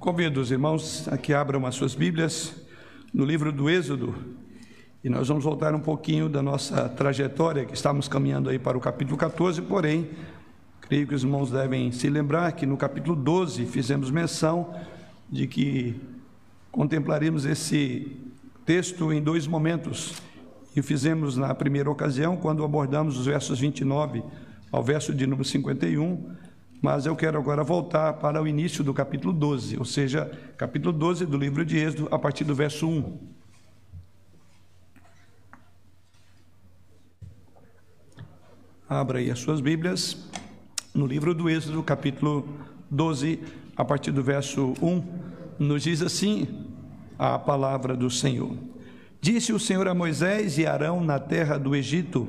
Convido os irmãos a que abram as suas Bíblias no livro do Êxodo e nós vamos voltar um pouquinho da nossa trajetória, que estamos caminhando aí para o capítulo 14, porém, creio que os irmãos devem se lembrar que no capítulo 12 fizemos menção de que contemplaremos esse texto em dois momentos. E fizemos na primeira ocasião, quando abordamos os versos 29 ao verso de número 51 mas eu quero agora voltar para o início do capítulo 12, ou seja, capítulo 12 do livro de Êxodo, a partir do verso 1. Abra aí as suas Bíblias no livro do Êxodo, capítulo 12, a partir do verso 1, nos diz assim a palavra do Senhor. Disse o Senhor a Moisés e Arão na terra do Egito: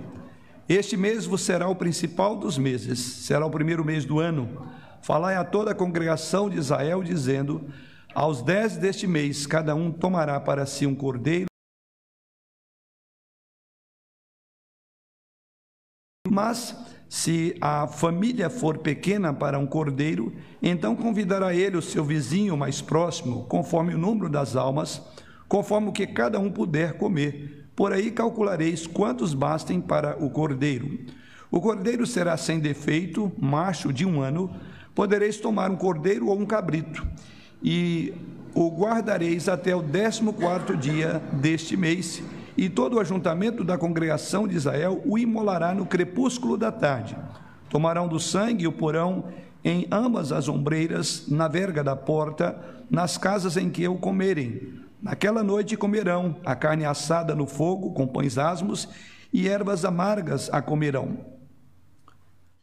este mês vos será o principal dos meses, será o primeiro mês do ano. Falai a toda a congregação de Israel, dizendo: Aos dez deste mês, cada um tomará para si um cordeiro. Mas, se a família for pequena para um cordeiro, então convidará ele o seu vizinho mais próximo, conforme o número das almas, conforme o que cada um puder comer por aí calculareis quantos bastem para o cordeiro. O cordeiro será sem defeito, macho de um ano. Podereis tomar um cordeiro ou um cabrito, e o guardareis até o décimo quarto dia deste mês, e todo o ajuntamento da congregação de Israel o imolará no crepúsculo da tarde. Tomarão do sangue o porão em ambas as ombreiras, na verga da porta, nas casas em que o comerem Naquela noite comerão a carne assada no fogo com pães asmos e ervas amargas a comerão.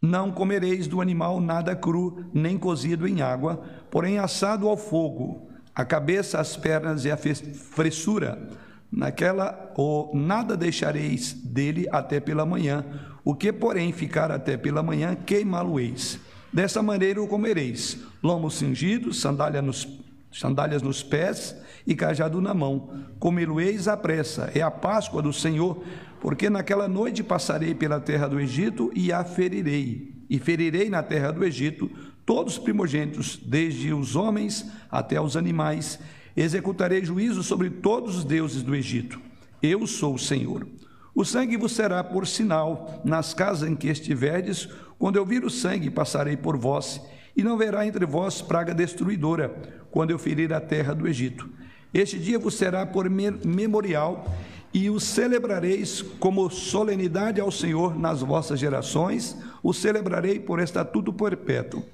Não comereis do animal nada cru, nem cozido em água, porém assado ao fogo, a cabeça, as pernas e a fressura. Naquela ou nada deixareis dele até pela manhã, o que, porém, ficar até pela manhã, queimá-lo-eis. Dessa maneira o comereis: lomos cingidos, sandália nos, sandálias nos pés e cajado na mão. Comê-lo-eis à pressa, é a Páscoa do Senhor, porque naquela noite passarei pela terra do Egito e a ferirei. E ferirei na terra do Egito todos os primogênitos, desde os homens até os animais. Executarei juízo sobre todos os deuses do Egito. Eu sou o Senhor. O sangue vos será por sinal nas casas em que estiverdes. Quando eu vir o sangue, passarei por vós, e não verá entre vós praga destruidora, quando eu ferir a terra do Egito. Este dia vos será por memorial e o celebrareis como solenidade ao Senhor nas vossas gerações, o celebrarei por estatuto perpétuo.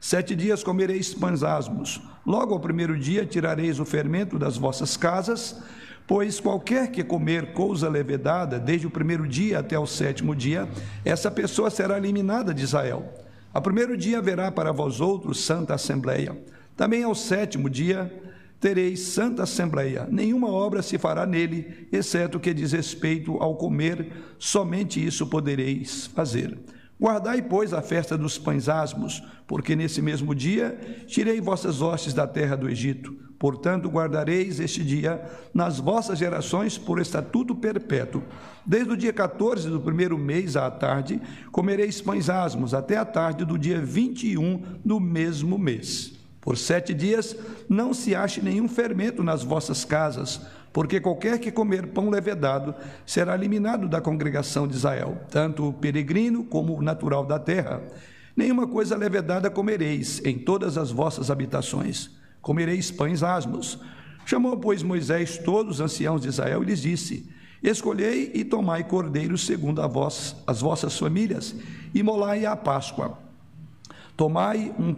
Sete dias comereis pães asmos. Logo ao primeiro dia tirareis o fermento das vossas casas, pois qualquer que comer coisa levedada, desde o primeiro dia até o sétimo dia, essa pessoa será eliminada de Israel. Ao primeiro dia haverá para vós outros santa assembleia. Também ao sétimo dia tereis santa assembleia. Nenhuma obra se fará nele, exceto que diz respeito ao comer, somente isso podereis fazer. Guardai, pois, a festa dos pães asmos, porque nesse mesmo dia tirei vossas hostes da terra do Egito. Portanto, guardareis este dia nas vossas gerações por estatuto perpétuo. Desde o dia 14 do primeiro mês à tarde, comereis pães asmos, até a tarde do dia 21 do mesmo mês. Por sete dias não se ache nenhum fermento nas vossas casas, porque qualquer que comer pão levedado será eliminado da congregação de Israel, tanto o peregrino como o natural da terra. Nenhuma coisa levedada comereis em todas as vossas habitações. Comereis pães asmos. Chamou, pois, Moisés todos os anciãos de Israel e lhes disse: Escolhei e tomai cordeiros segundo a vós, as vossas famílias, e molai a Páscoa. Tomai um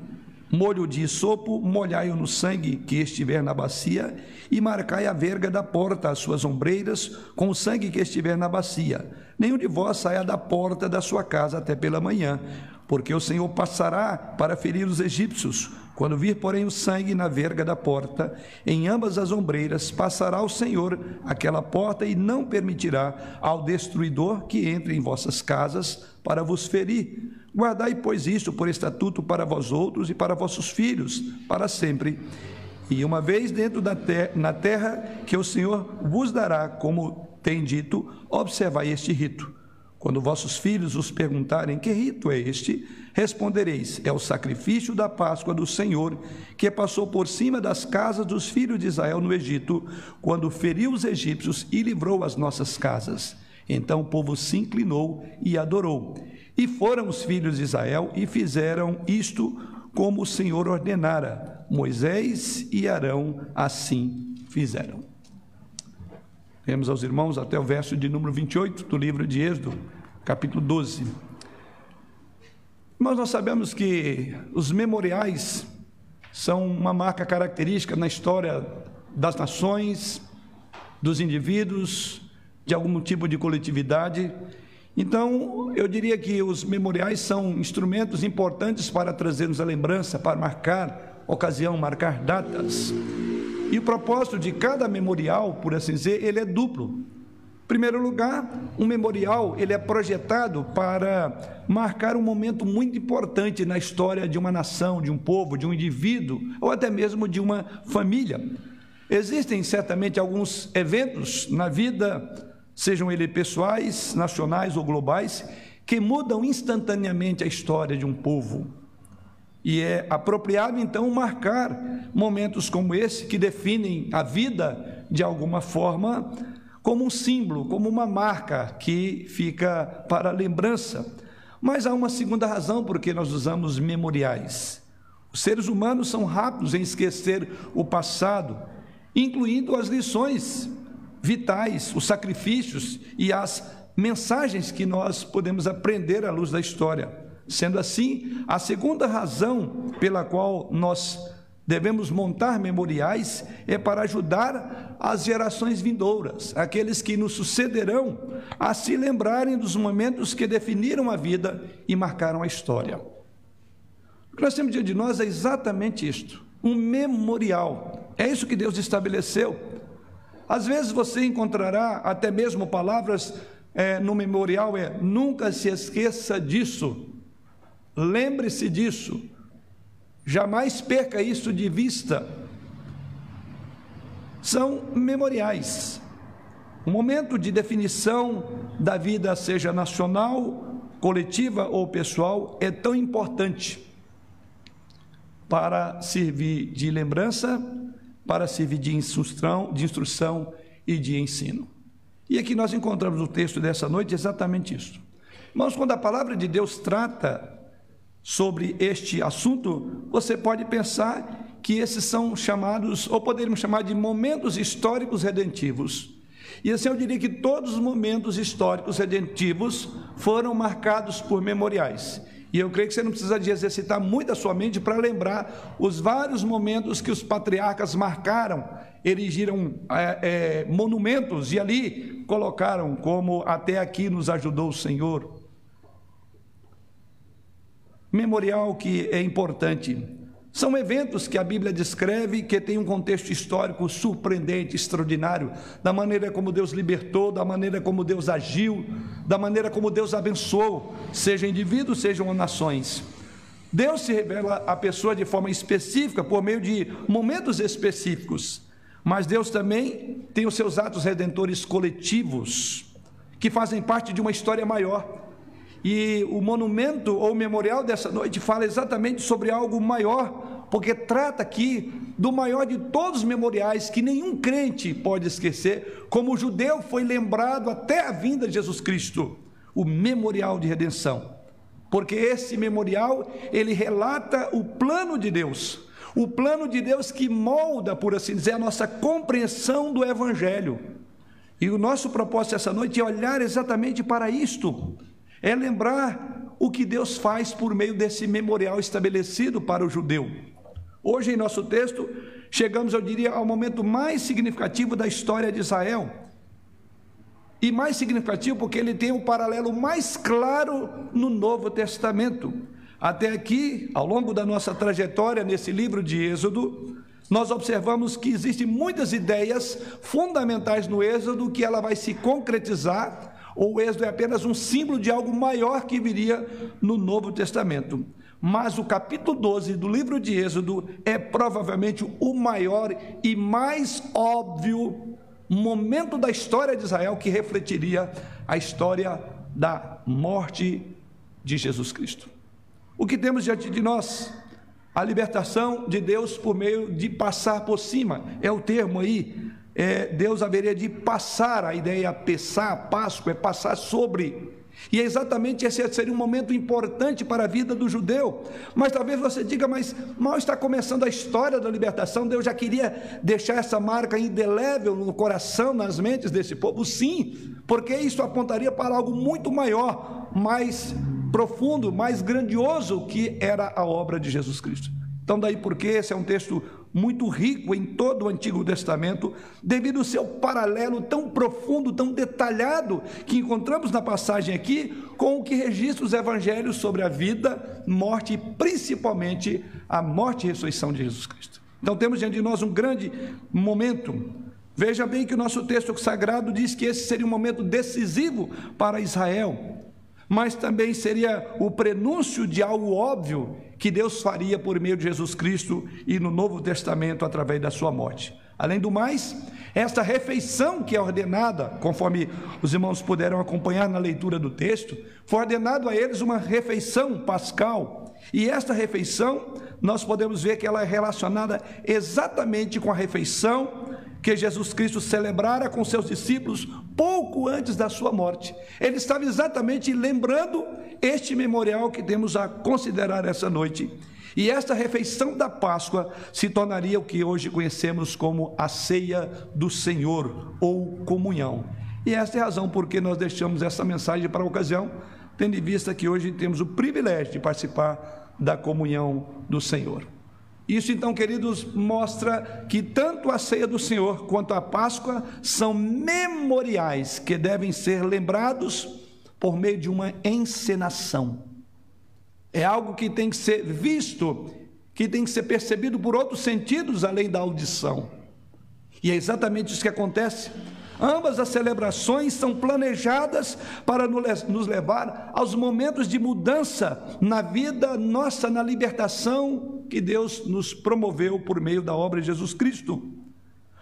molho de sopo, molhai-o no sangue que estiver na bacia, e marcai a verga da porta, as suas ombreiras, com o sangue que estiver na bacia. Nenhum de vós saia da porta da sua casa até pela manhã, porque o Senhor passará para ferir os egípcios. Quando vir, porém, o sangue na verga da porta, em ambas as ombreiras, passará o Senhor aquela porta e não permitirá ao destruidor que entre em vossas casas para vos ferir. Guardai, pois, isto por estatuto para vós outros e para vossos filhos, para sempre. E uma vez dentro da terra, na terra que o Senhor vos dará, como tem dito, observai este rito Quando vossos filhos os perguntarem que rito é este, respondereis: é o sacrifício da Páscoa do Senhor, que passou por cima das casas dos filhos de Israel no Egito, quando feriu os egípcios e livrou as nossas casas. Então o povo se inclinou e adorou. E foram os filhos de Israel e fizeram isto como o Senhor ordenara. Moisés e Arão assim fizeram. Vemos aos irmãos até o verso de número 28 do livro de Êxodo capítulo 12. Mas nós sabemos que os memoriais são uma marca característica na história das nações, dos indivíduos, de algum tipo de coletividade. Então, eu diria que os memoriais são instrumentos importantes para trazermos a lembrança, para marcar ocasião, marcar datas. E o propósito de cada memorial, por assim dizer, ele é duplo. Em primeiro lugar, um memorial ele é projetado para marcar um momento muito importante na história de uma nação, de um povo, de um indivíduo ou até mesmo de uma família. Existem certamente alguns eventos na vida, sejam eles pessoais, nacionais ou globais, que mudam instantaneamente a história de um povo. E é apropriado então marcar momentos como esse que definem a vida de alguma forma como um símbolo, como uma marca que fica para lembrança. Mas há uma segunda razão por que nós usamos memoriais. Os seres humanos são rápidos em esquecer o passado, incluindo as lições vitais, os sacrifícios e as mensagens que nós podemos aprender à luz da história. Sendo assim, a segunda razão pela qual nós devemos montar memoriais é para ajudar as gerações vindouras, aqueles que nos sucederão, a se lembrarem dos momentos que definiram a vida e marcaram a história. O que nós temos diante de nós é exatamente isto: um memorial. É isso que Deus estabeleceu. Às vezes você encontrará até mesmo palavras é, no memorial: é nunca se esqueça disso, lembre-se disso Jamais perca isso de vista. São memoriais. O momento de definição da vida, seja nacional, coletiva ou pessoal, é tão importante para servir de lembrança, para servir de instrução, de instrução e de ensino. E aqui nós encontramos no texto dessa noite exatamente isso. Irmãos, quando a palavra de Deus trata sobre este assunto, você pode pensar que esses são chamados, ou poderíamos chamar de momentos históricos redentivos. E assim eu diria que todos os momentos históricos redentivos foram marcados por memoriais. E eu creio que você não precisa de exercitar muito a sua mente para lembrar os vários momentos que os patriarcas marcaram, erigiram é, é, monumentos e ali colocaram como até aqui nos ajudou o Senhor memorial que é importante. São eventos que a Bíblia descreve que tem um contexto histórico surpreendente, extraordinário, da maneira como Deus libertou, da maneira como Deus agiu, da maneira como Deus abençoou, seja indivíduos, sejam nações. Deus se revela à pessoa de forma específica, por meio de momentos específicos, mas Deus também tem os seus atos redentores coletivos, que fazem parte de uma história maior. E o monumento ou memorial dessa noite fala exatamente sobre algo maior, porque trata aqui do maior de todos os memoriais que nenhum crente pode esquecer, como o judeu foi lembrado até a vinda de Jesus Cristo, o memorial de redenção. Porque esse memorial, ele relata o plano de Deus, o plano de Deus que molda, por assim dizer, a nossa compreensão do evangelho. E o nosso propósito essa noite é olhar exatamente para isto é lembrar o que Deus faz por meio desse memorial estabelecido para o judeu. Hoje, em nosso texto, chegamos, eu diria, ao momento mais significativo da história de Israel. E mais significativo porque ele tem um paralelo mais claro no Novo Testamento. Até aqui, ao longo da nossa trajetória nesse livro de Êxodo, nós observamos que existem muitas ideias fundamentais no Êxodo que ela vai se concretizar ou o êxodo é apenas um símbolo de algo maior que viria no Novo Testamento. Mas o capítulo 12 do livro de Êxodo é provavelmente o maior e mais óbvio momento da história de Israel que refletiria a história da morte de Jesus Cristo. O que temos diante de nós? A libertação de Deus por meio de passar por cima, é o termo aí. É, Deus haveria de passar, a ideia passar, Páscoa, é passar sobre. E é exatamente esse seria um momento importante para a vida do judeu. Mas talvez você diga, mas mal está começando a história da libertação, Deus já queria deixar essa marca indelével no coração, nas mentes desse povo? Sim, porque isso apontaria para algo muito maior, mais profundo, mais grandioso que era a obra de Jesus Cristo. Então, daí porque esse é um texto muito rico em todo o Antigo Testamento, devido ao seu paralelo tão profundo, tão detalhado, que encontramos na passagem aqui, com o que registra os evangelhos sobre a vida, morte e principalmente a morte e ressurreição de Jesus Cristo. Então temos diante de nós um grande momento. Veja bem que o nosso texto sagrado diz que esse seria um momento decisivo para Israel mas também seria o prenúncio de algo óbvio que Deus faria por meio de Jesus Cristo e no Novo Testamento através da sua morte. Além do mais, esta refeição que é ordenada, conforme os irmãos puderam acompanhar na leitura do texto, foi ordenado a eles uma refeição pascal. E esta refeição, nós podemos ver que ela é relacionada exatamente com a refeição que Jesus Cristo celebrara com seus discípulos pouco antes da sua morte. Ele estava exatamente lembrando este memorial que temos a considerar essa noite. E esta refeição da Páscoa se tornaria o que hoje conhecemos como a ceia do Senhor ou comunhão. E esta é a razão por que nós deixamos essa mensagem para a ocasião, tendo em vista que hoje temos o privilégio de participar da comunhão do Senhor. Isso, então, queridos, mostra que tanto a ceia do Senhor quanto a Páscoa são memoriais que devem ser lembrados por meio de uma encenação. É algo que tem que ser visto, que tem que ser percebido por outros sentidos além da audição. E é exatamente isso que acontece. Ambas as celebrações são planejadas para nos levar aos momentos de mudança na vida nossa, na libertação que Deus nos promoveu por meio da obra de Jesus Cristo.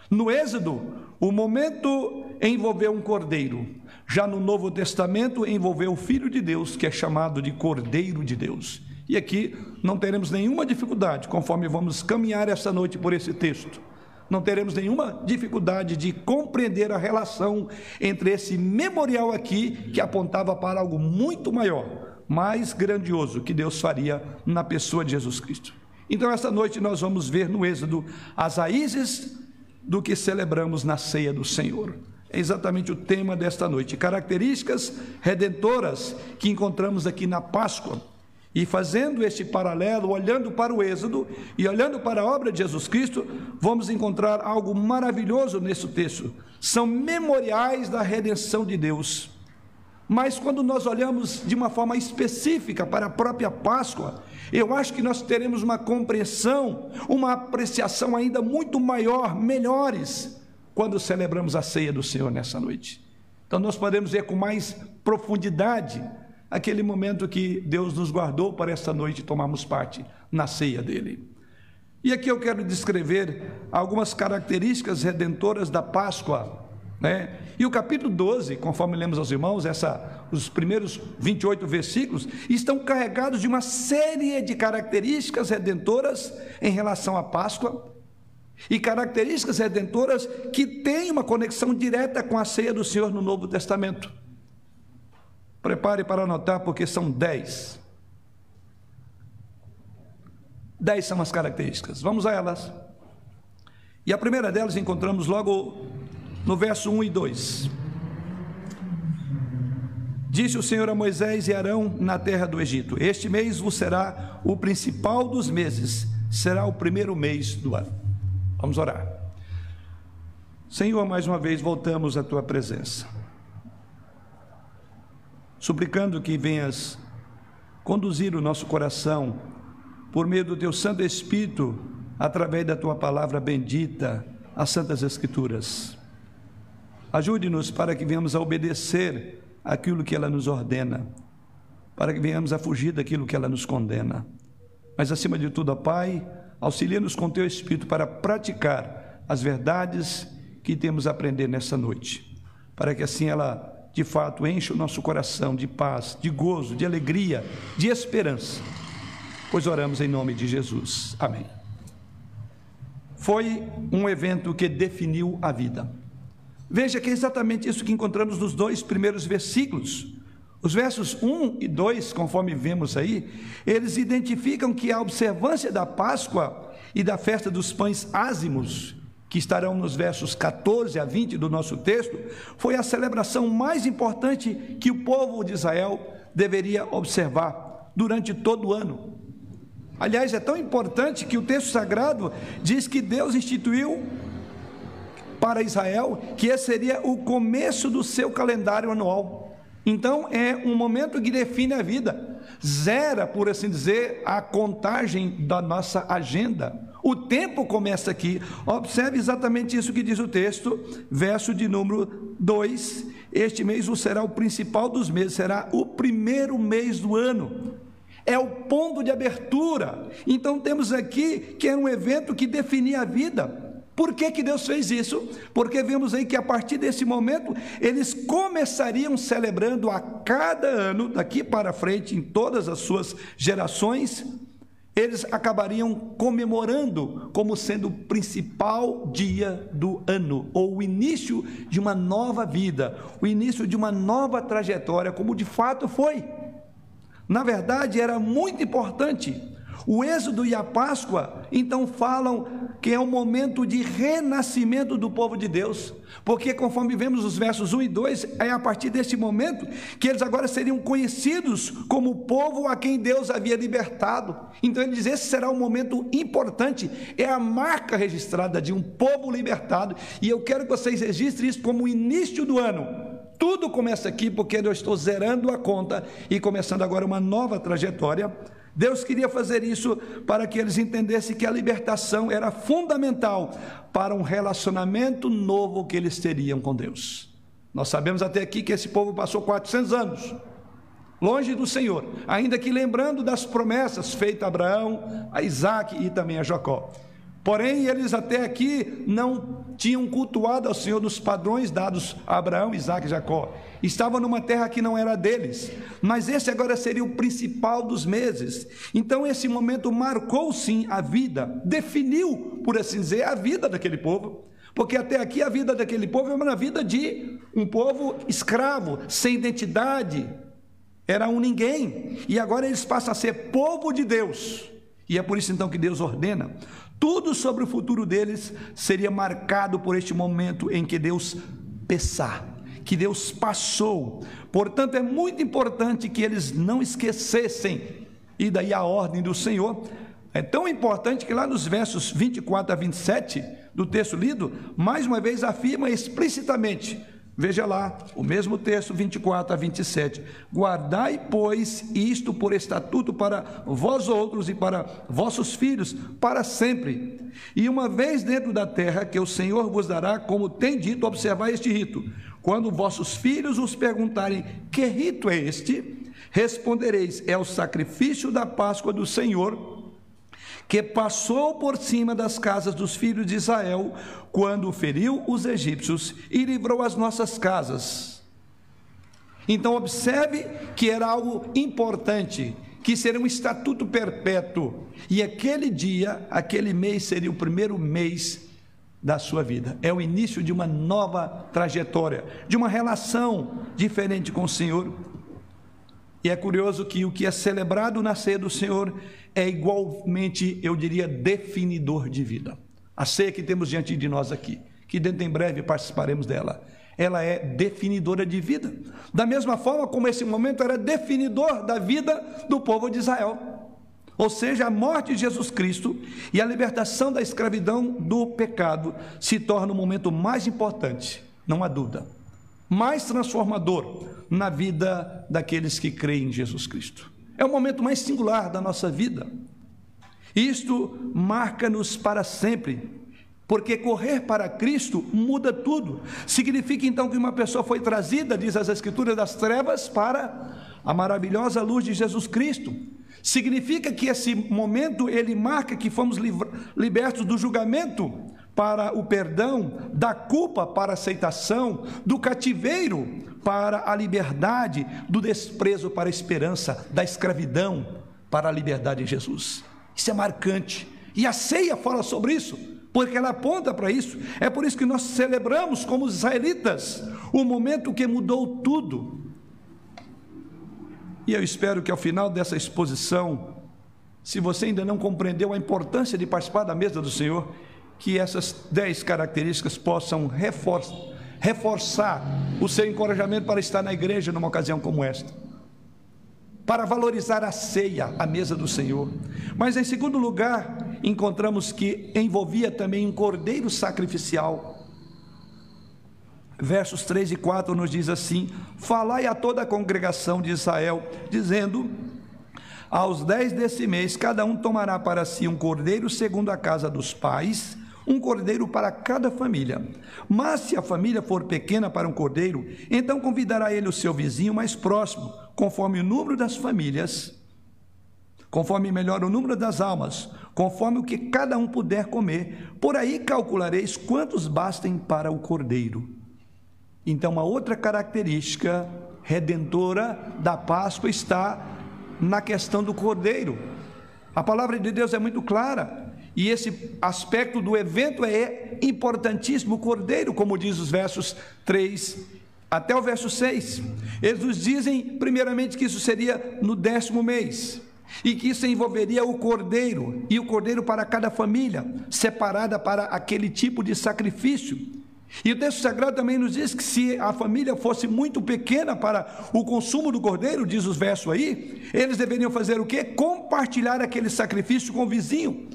No Êxodo, o momento envolveu um cordeiro. Já no Novo Testamento, envolveu o Filho de Deus, que é chamado de Cordeiro de Deus. E aqui não teremos nenhuma dificuldade, conforme vamos caminhar esta noite por esse texto. Não teremos nenhuma dificuldade de compreender a relação entre esse memorial aqui, que apontava para algo muito maior, mais grandioso, que Deus faria na pessoa de Jesus Cristo. Então, esta noite nós vamos ver no Êxodo as raízes do que celebramos na ceia do Senhor. É exatamente o tema desta noite. Características redentoras que encontramos aqui na Páscoa. E fazendo este paralelo, olhando para o Êxodo e olhando para a obra de Jesus Cristo, vamos encontrar algo maravilhoso nesse texto. São memoriais da redenção de Deus. Mas quando nós olhamos de uma forma específica para a própria Páscoa, eu acho que nós teremos uma compreensão, uma apreciação ainda muito maior, melhores, quando celebramos a ceia do Senhor nessa noite. Então nós podemos ver com mais profundidade aquele momento que Deus nos guardou para esta noite tomarmos parte na ceia dele. E aqui eu quero descrever algumas características redentoras da Páscoa né? E o capítulo 12, conforme lemos aos irmãos, essa, os primeiros 28 versículos, estão carregados de uma série de características redentoras em relação à Páscoa, e características redentoras que têm uma conexão direta com a ceia do Senhor no Novo Testamento. Prepare para anotar, porque são dez. Dez são as características. Vamos a elas. E a primeira delas encontramos logo no verso 1 e 2. Disse o Senhor a Moisés e Arão na terra do Egito: Este mês vos será o principal dos meses, será o primeiro mês do ano. Vamos orar. Senhor, mais uma vez voltamos à tua presença, suplicando que venhas conduzir o nosso coração por meio do teu Santo Espírito, através da tua palavra bendita, as Santas Escrituras. Ajude-nos para que venhamos a obedecer aquilo que ela nos ordena, para que venhamos a fugir daquilo que ela nos condena. Mas acima de tudo, Pai, auxilia-nos com teu Espírito para praticar as verdades que temos a aprender nessa noite, para que assim ela de fato, enche o nosso coração de paz, de gozo, de alegria, de esperança. Pois oramos em nome de Jesus. Amém. Foi um evento que definiu a vida. Veja que é exatamente isso que encontramos nos dois primeiros versículos. Os versos 1 e 2, conforme vemos aí, eles identificam que a observância da Páscoa e da festa dos pães ázimos, que estarão nos versos 14 a 20 do nosso texto, foi a celebração mais importante que o povo de Israel deveria observar durante todo o ano. Aliás, é tão importante que o texto sagrado diz que Deus instituiu para Israel que esse seria o começo do seu calendário anual. Então é um momento que define a vida, zera, por assim dizer, a contagem da nossa agenda. O tempo começa aqui. Observe exatamente isso que diz o texto, verso de número 2. Este mês será o principal dos meses, será o primeiro mês do ano. É o ponto de abertura. Então temos aqui que é um evento que definia a vida. Por que, que Deus fez isso? Porque vemos aí que a partir desse momento eles começariam celebrando a cada ano, daqui para frente, em todas as suas gerações, eles acabariam comemorando como sendo o principal dia do ano, ou o início de uma nova vida, o início de uma nova trajetória, como de fato foi. Na verdade, era muito importante o Êxodo e a Páscoa, então, falam que é um momento de renascimento do povo de Deus, porque, conforme vemos os versos 1 e 2, é a partir desse momento que eles agora seriam conhecidos como o povo a quem Deus havia libertado. Então, ele diz: esse será um momento importante, é a marca registrada de um povo libertado, e eu quero que vocês registrem isso como o início do ano. Tudo começa aqui porque eu estou zerando a conta e começando agora uma nova trajetória Deus queria fazer isso para que eles entendessem que a libertação era fundamental para um relacionamento novo que eles teriam com Deus. Nós sabemos até aqui que esse povo passou 400 anos longe do Senhor, ainda que lembrando das promessas feitas a Abraão, a Isaac e também a Jacó. Porém, eles até aqui não tinham cultuado ao Senhor nos padrões dados a Abraão, Isaac e Jacó. Estavam numa terra que não era deles, mas esse agora seria o principal dos meses. Então, esse momento marcou sim a vida, definiu, por assim dizer, a vida daquele povo. Porque até aqui a vida daquele povo era uma vida de um povo escravo, sem identidade, era um ninguém. E agora eles passam a ser povo de Deus. E é por isso então que Deus ordena tudo sobre o futuro deles seria marcado por este momento em que Deus pensar, que Deus passou. Portanto, é muito importante que eles não esquecessem, e daí a ordem do Senhor. É tão importante que lá nos versos 24 a 27 do texto lido, mais uma vez afirma explicitamente: Veja lá, o mesmo texto 24 a 27. Guardai, pois, isto por estatuto para vós outros e para vossos filhos, para sempre. E uma vez dentro da terra, que o Senhor vos dará, como tem dito, observar este rito. Quando vossos filhos os perguntarem: Que rito é este? Respondereis: É o sacrifício da Páscoa do Senhor que passou por cima das casas dos filhos de Israel, quando feriu os egípcios e livrou as nossas casas. Então, observe que era algo importante, que seria um estatuto perpétuo, e aquele dia, aquele mês seria o primeiro mês da sua vida. É o início de uma nova trajetória, de uma relação diferente com o Senhor. E é curioso que o que é celebrado na ceia do Senhor é igualmente, eu diria, definidor de vida. A ceia que temos diante de nós aqui, que dentro em breve participaremos dela, ela é definidora de vida. Da mesma forma como esse momento era definidor da vida do povo de Israel. Ou seja, a morte de Jesus Cristo e a libertação da escravidão do pecado se torna o momento mais importante, não há dúvida, mais transformador na vida daqueles que creem em Jesus Cristo. É o momento mais singular da nossa vida. Isto marca-nos para sempre, porque correr para Cristo muda tudo. Significa então que uma pessoa foi trazida, diz as Escrituras, das trevas para a maravilhosa luz de Jesus Cristo. Significa que esse momento ele marca que fomos libertos do julgamento para o perdão, da culpa para a aceitação, do cativeiro para a liberdade, do desprezo para a esperança, da escravidão para a liberdade em Jesus. Isso é marcante. E a ceia fala sobre isso, porque ela aponta para isso. É por isso que nós celebramos como israelitas o momento que mudou tudo. E eu espero que ao final dessa exposição, se você ainda não compreendeu a importância de participar da mesa do Senhor, que essas dez características possam reforçar, reforçar o seu encorajamento para estar na igreja numa ocasião como esta. Para valorizar a ceia, a mesa do Senhor. Mas em segundo lugar, encontramos que envolvia também um cordeiro sacrificial. Versos 3 e 4 nos diz assim: Falai a toda a congregação de Israel, dizendo: Aos dez desse mês, cada um tomará para si um cordeiro segundo a casa dos pais, um cordeiro para cada família. Mas se a família for pequena para um cordeiro, então convidará ele o seu vizinho mais próximo, conforme o número das famílias, conforme melhor o número das almas, conforme o que cada um puder comer. Por aí calculareis quantos bastem para o cordeiro. Então, uma outra característica redentora da Páscoa está na questão do cordeiro. A palavra de Deus é muito clara. E esse aspecto do evento é importantíssimo. O cordeiro, como diz os versos 3 até o verso 6. Eles nos dizem, primeiramente, que isso seria no décimo mês. E que isso envolveria o cordeiro, e o cordeiro para cada família, separada para aquele tipo de sacrifício. E o texto sagrado também nos diz que se a família fosse muito pequena para o consumo do cordeiro, diz os versos aí, eles deveriam fazer o quê? Compartilhar aquele sacrifício com o vizinho.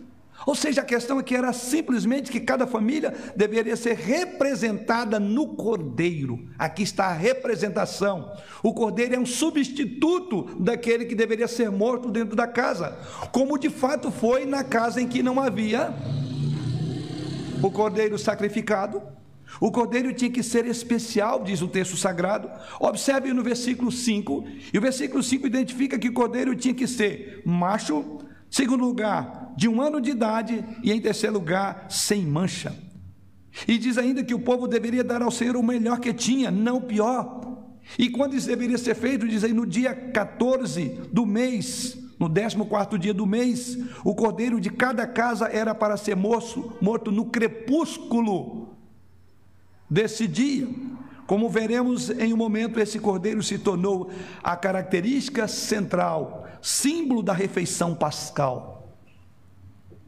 Ou seja, a questão aqui era simplesmente que cada família deveria ser representada no cordeiro. Aqui está a representação. O cordeiro é um substituto daquele que deveria ser morto dentro da casa, como de fato foi na casa em que não havia o cordeiro sacrificado. O cordeiro tinha que ser especial, diz o texto sagrado. Observe no versículo 5, e o versículo 5 identifica que o cordeiro tinha que ser macho, segundo lugar, de um ano de idade, e em terceiro lugar, sem mancha. E diz ainda que o povo deveria dar ao Senhor o melhor que tinha, não o pior. E quando isso deveria ser feito, diz aí no dia 14 do mês, no 14 dia do mês, o cordeiro de cada casa era para ser morto, morto no crepúsculo desse dia. Como veremos em um momento, esse cordeiro se tornou a característica central, símbolo da refeição pascal.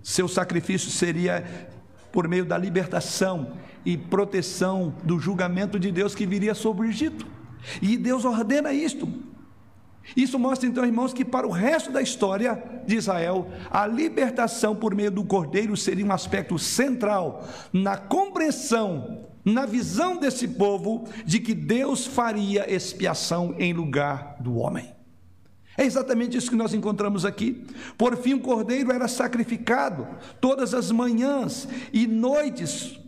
Seu sacrifício seria por meio da libertação e proteção do julgamento de Deus que viria sobre o Egito. E Deus ordena isto. Isso mostra então, irmãos, que para o resto da história de Israel, a libertação por meio do cordeiro seria um aspecto central na compreensão, na visão desse povo de que Deus faria expiação em lugar do homem. É exatamente isso que nós encontramos aqui. Por fim, o cordeiro era sacrificado todas as manhãs e noites,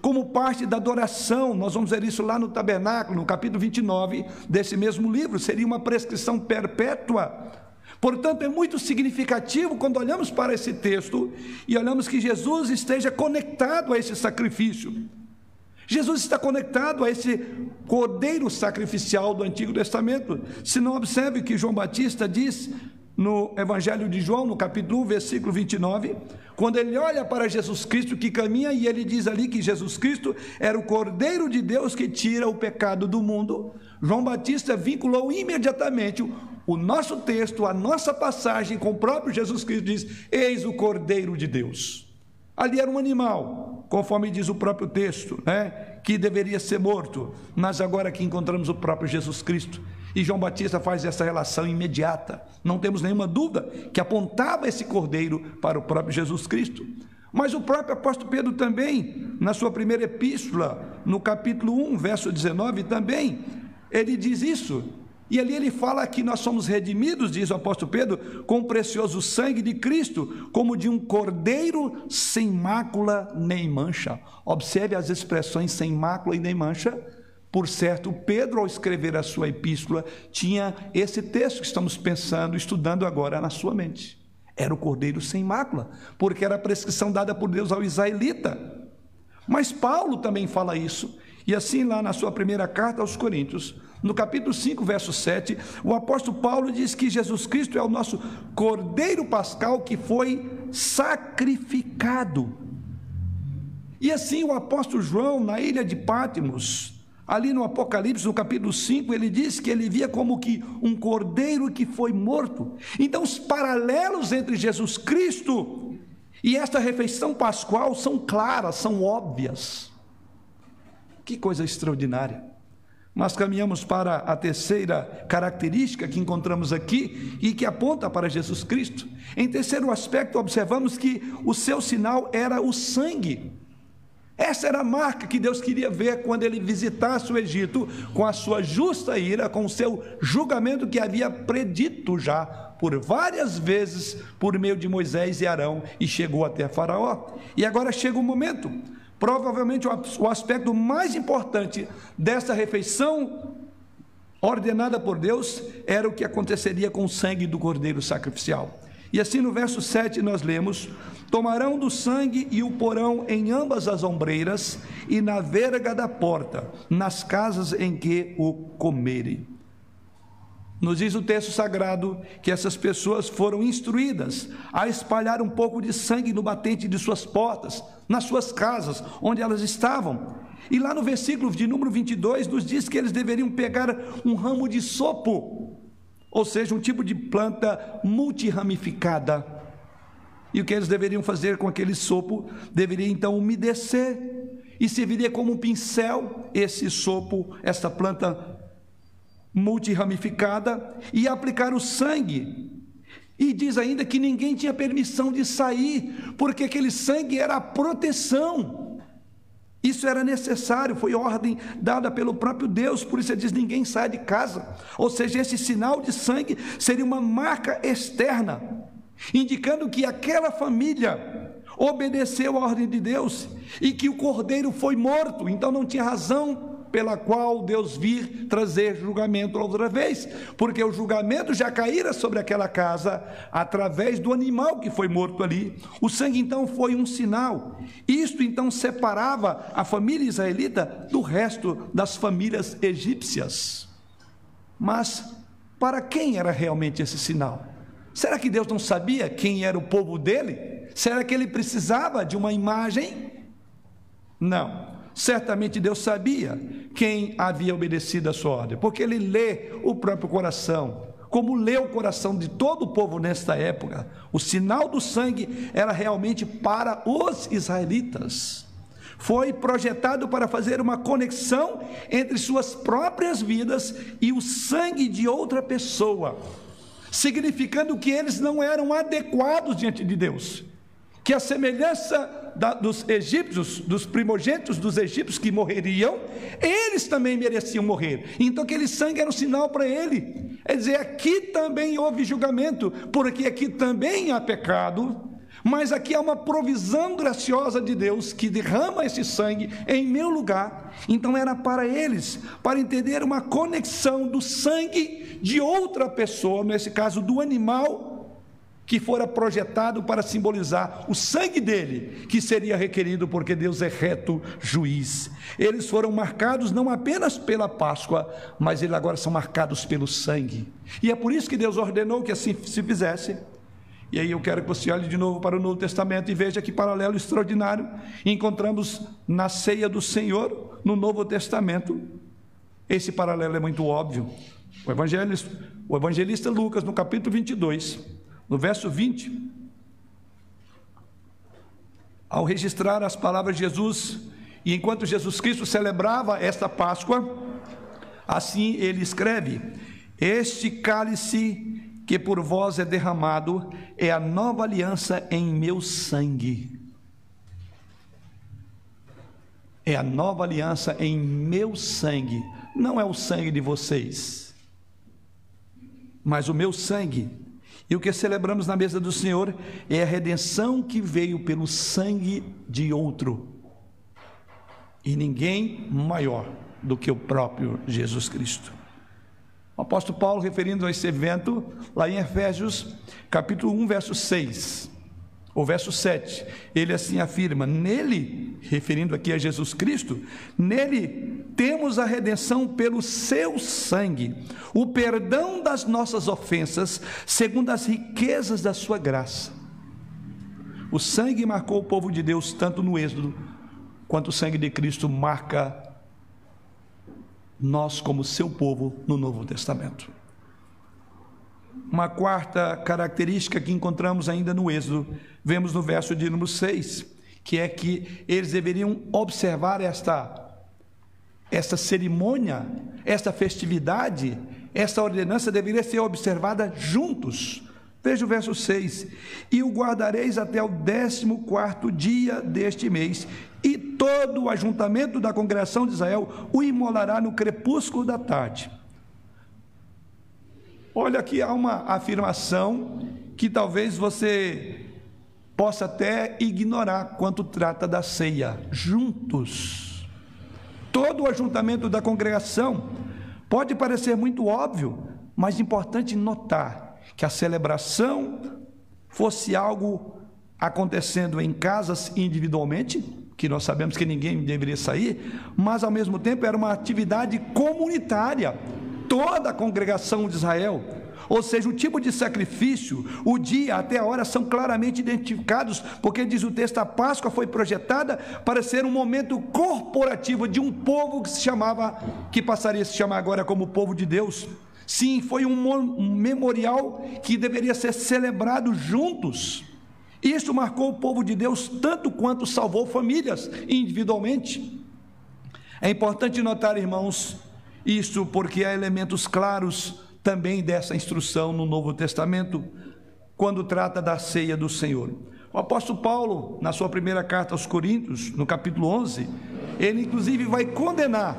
como parte da adoração. Nós vamos ver isso lá no tabernáculo, no capítulo 29 desse mesmo livro. Seria uma prescrição perpétua. Portanto, é muito significativo quando olhamos para esse texto e olhamos que Jesus esteja conectado a esse sacrifício. Jesus está conectado a esse cordeiro sacrificial do Antigo Testamento. Se não observe que João Batista diz no Evangelho de João, no capítulo 1, versículo 29, quando ele olha para Jesus Cristo que caminha e ele diz ali que Jesus Cristo era o Cordeiro de Deus que tira o pecado do mundo, João Batista vinculou imediatamente o nosso texto, a nossa passagem com o próprio Jesus Cristo, diz: Eis o Cordeiro de Deus. Ali era um animal, conforme diz o próprio texto, né? que deveria ser morto, mas agora aqui encontramos o próprio Jesus Cristo. E João Batista faz essa relação imediata. Não temos nenhuma dúvida que apontava esse cordeiro para o próprio Jesus Cristo. Mas o próprio apóstolo Pedro também, na sua primeira epístola, no capítulo 1, verso 19, também, ele diz isso. E ali ele fala que nós somos redimidos, diz o apóstolo Pedro, com o precioso sangue de Cristo, como de um cordeiro sem mácula nem mancha. Observe as expressões sem mácula e nem mancha. Por certo, Pedro, ao escrever a sua epístola, tinha esse texto que estamos pensando, estudando agora na sua mente. Era o cordeiro sem mácula, porque era a prescrição dada por Deus ao israelita. Mas Paulo também fala isso. E assim, lá na sua primeira carta aos Coríntios, no capítulo 5, verso 7, o apóstolo Paulo diz que Jesus Cristo é o nosso cordeiro pascal que foi sacrificado. E assim o apóstolo João, na ilha de Pátimos, ali no Apocalipse, no capítulo 5, ele diz que ele via como que um cordeiro que foi morto. Então, os paralelos entre Jesus Cristo e esta refeição pascual são claras, são óbvias. Que coisa extraordinária. Nós caminhamos para a terceira característica que encontramos aqui e que aponta para Jesus Cristo. Em terceiro aspecto, observamos que o seu sinal era o sangue. Essa era a marca que Deus queria ver quando ele visitasse o Egito, com a sua justa ira, com o seu julgamento que havia predito já por várias vezes por meio de Moisés e Arão e chegou até Faraó. E agora chega o momento Provavelmente o aspecto mais importante dessa refeição ordenada por Deus era o que aconteceria com o sangue do cordeiro sacrificial. E assim no verso 7 nós lemos: Tomarão do sangue e o porão em ambas as ombreiras e na verga da porta, nas casas em que o comerem. Nos diz o texto sagrado que essas pessoas foram instruídas a espalhar um pouco de sangue no batente de suas portas, nas suas casas, onde elas estavam. E lá no versículo de número 22 nos diz que eles deveriam pegar um ramo de sopo, ou seja, um tipo de planta multiramificada. E o que eles deveriam fazer com aquele sopo? Deveria então umedecer e serviria como um pincel esse sopo, essa planta multiramificada e aplicar o sangue. E diz ainda que ninguém tinha permissão de sair, porque aquele sangue era a proteção. Isso era necessário, foi ordem dada pelo próprio Deus, por isso ele diz: ninguém sai de casa. Ou seja, esse sinal de sangue seria uma marca externa, indicando que aquela família obedeceu a ordem de Deus e que o cordeiro foi morto, então não tinha razão pela qual Deus vir trazer julgamento outra vez, porque o julgamento já caíra sobre aquela casa através do animal que foi morto ali. O sangue então foi um sinal. Isto então separava a família israelita do resto das famílias egípcias. Mas para quem era realmente esse sinal? Será que Deus não sabia quem era o povo dele? Será que ele precisava de uma imagem? Não. Certamente Deus sabia quem havia obedecido a sua ordem, porque ele lê o próprio coração, como lê o coração de todo o povo nesta época. O sinal do sangue era realmente para os israelitas. Foi projetado para fazer uma conexão entre suas próprias vidas e o sangue de outra pessoa, significando que eles não eram adequados diante de Deus que a semelhança da, dos egípcios, dos primogênitos dos egípcios que morreriam, eles também mereciam morrer. Então aquele sangue era um sinal para ele. É dizer, aqui também houve julgamento, porque aqui também há pecado, mas aqui há uma provisão graciosa de Deus que derrama esse sangue em meu lugar. Então era para eles, para entender uma conexão do sangue de outra pessoa, nesse caso do animal que fora projetado para simbolizar o sangue dele, que seria requerido porque Deus é reto juiz. Eles foram marcados não apenas pela Páscoa, mas eles agora são marcados pelo sangue. E é por isso que Deus ordenou que assim se fizesse. E aí eu quero que você olhe de novo para o Novo Testamento e veja que paralelo extraordinário encontramos na ceia do Senhor no Novo Testamento. Esse paralelo é muito óbvio. O evangelista, o evangelista Lucas, no capítulo 22, no verso 20, ao registrar as palavras de Jesus, e enquanto Jesus Cristo celebrava esta Páscoa, assim ele escreve: Este cálice que por vós é derramado é a nova aliança em meu sangue. É a nova aliança em meu sangue, não é o sangue de vocês, mas o meu sangue e o que celebramos na mesa do Senhor é a redenção que veio pelo sangue de outro. E ninguém maior do que o próprio Jesus Cristo. O apóstolo Paulo, referindo a esse evento, lá em Efésios, capítulo 1, verso 6. O verso 7, ele assim afirma: Nele, referindo aqui a Jesus Cristo, nele temos a redenção pelo seu sangue, o perdão das nossas ofensas, segundo as riquezas da sua graça. O sangue marcou o povo de Deus tanto no Êxodo, quanto o sangue de Cristo marca nós, como seu povo, no Novo Testamento. Uma quarta característica que encontramos ainda no Êxodo, vemos no verso de número 6, que é que eles deveriam observar esta esta cerimônia, esta festividade, esta ordenança deveria ser observada juntos. Veja o verso 6: E o guardareis até o décimo quarto dia deste mês, e todo o ajuntamento da congregação de Israel o imolará no crepúsculo da tarde. Olha aqui há uma afirmação que talvez você possa até ignorar quanto trata da ceia. Juntos. Todo o ajuntamento da congregação pode parecer muito óbvio, mas importante notar que a celebração fosse algo acontecendo em casas individualmente, que nós sabemos que ninguém deveria sair, mas ao mesmo tempo era uma atividade comunitária toda a congregação de Israel. Ou seja, o tipo de sacrifício, o dia até a hora são claramente identificados, porque diz o texto: a Páscoa foi projetada para ser um momento corporativo de um povo que se chamava, que passaria a se chamar agora como povo de Deus. Sim, foi um memorial que deveria ser celebrado juntos. Isso marcou o povo de Deus tanto quanto salvou famílias individualmente. É importante notar, irmãos, isso porque há elementos claros também dessa instrução no Novo Testamento, quando trata da ceia do Senhor. O apóstolo Paulo, na sua primeira carta aos Coríntios, no capítulo 11, ele inclusive vai condenar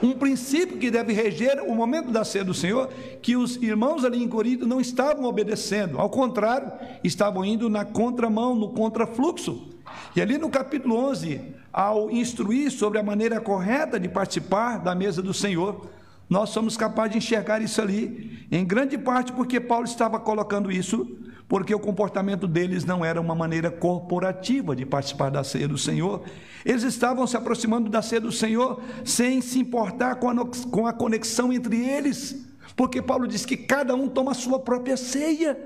um princípio que deve reger o momento da ceia do Senhor, que os irmãos ali em Corinto não estavam obedecendo, ao contrário, estavam indo na contramão, no contrafluxo. E ali no capítulo 11, ao instruir sobre a maneira correta de participar da mesa do Senhor, nós somos capazes de enxergar isso ali, em grande parte porque Paulo estava colocando isso, porque o comportamento deles não era uma maneira corporativa de participar da ceia do Senhor. Eles estavam se aproximando da ceia do Senhor sem se importar com a, conexão entre eles, porque Paulo diz que cada um toma a sua própria ceia,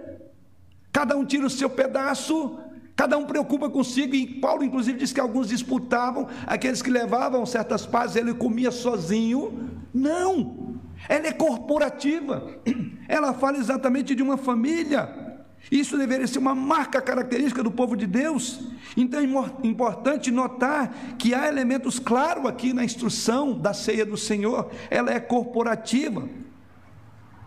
cada um tira o seu pedaço, Cada um preocupa consigo, e Paulo, inclusive, diz que alguns disputavam, aqueles que levavam certas pazes, ele comia sozinho. Não, ela é corporativa, ela fala exatamente de uma família. Isso deveria ser uma marca característica do povo de Deus. Então é importante notar que há elementos claros aqui na instrução da ceia do Senhor, ela é corporativa.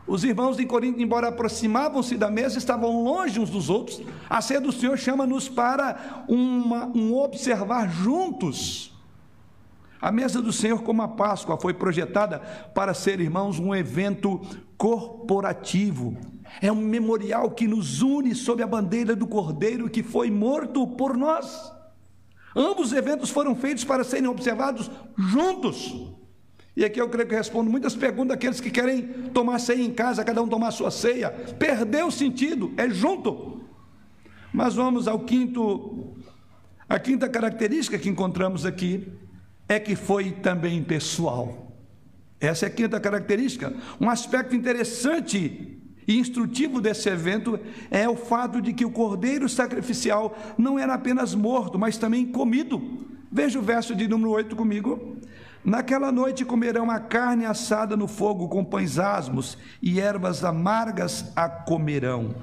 Os irmãos de Corinto, embora aproximavam-se da mesa, estavam longe uns dos outros. A ceia do Senhor chama-nos para uma, um observar juntos. A mesa do Senhor, como a Páscoa, foi projetada para ser, irmãos, um evento corporativo. É um memorial que nos une sob a bandeira do Cordeiro que foi morto por nós. Ambos os eventos foram feitos para serem observados juntos. E aqui eu creio que respondo muitas perguntas daqueles que querem tomar ceia em casa, cada um tomar sua ceia. Perdeu o sentido, é junto. Mas vamos ao quinto, a quinta característica que encontramos aqui é que foi também pessoal. Essa é a quinta característica. Um aspecto interessante e instrutivo desse evento é o fato de que o cordeiro sacrificial não era apenas morto, mas também comido. Veja o verso de número 8 comigo. Naquela noite comerão a carne assada no fogo com pães asmos e ervas amargas a comerão.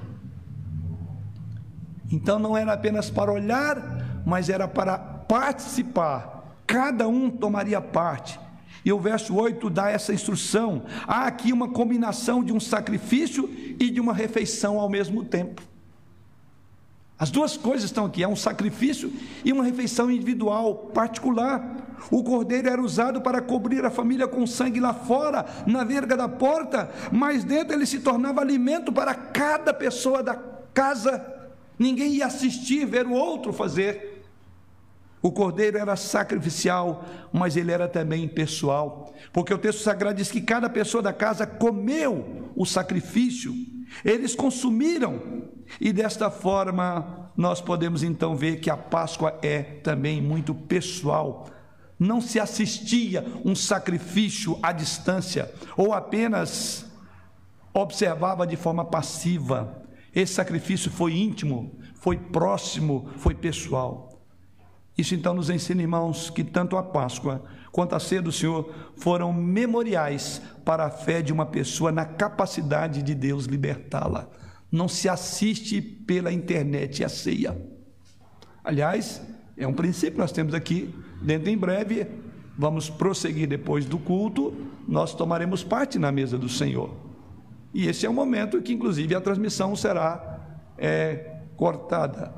Então não era apenas para olhar, mas era para participar. Cada um tomaria parte. E o verso 8 dá essa instrução. Há aqui uma combinação de um sacrifício e de uma refeição ao mesmo tempo. As duas coisas estão aqui: é um sacrifício e uma refeição individual, particular. O cordeiro era usado para cobrir a família com sangue lá fora, na verga da porta, mas dentro ele se tornava alimento para cada pessoa da casa. Ninguém ia assistir, ver o outro fazer. O cordeiro era sacrificial, mas ele era também pessoal, porque o texto sagrado diz que cada pessoa da casa comeu o sacrifício Eles consumiram, e desta forma nós podemos então ver que a Páscoa é também muito pessoal. Não se assistia um sacrifício à distância ou apenas observava de forma passiva. Esse sacrifício foi íntimo, foi próximo, foi pessoal. Isso então nos ensina, irmãos, que tanto a Páscoa quanto a ceia do Senhor foram memoriais para a fé de uma pessoa na capacidade de Deus libertá-la. Não se assiste pela internet a ceia. Aliás, é um princípio que nós temos aqui, dentro em breve, vamos prosseguir depois do culto, nós tomaremos parte na mesa do Senhor. E esse é o momento que, inclusive, a transmissão será é, cortada,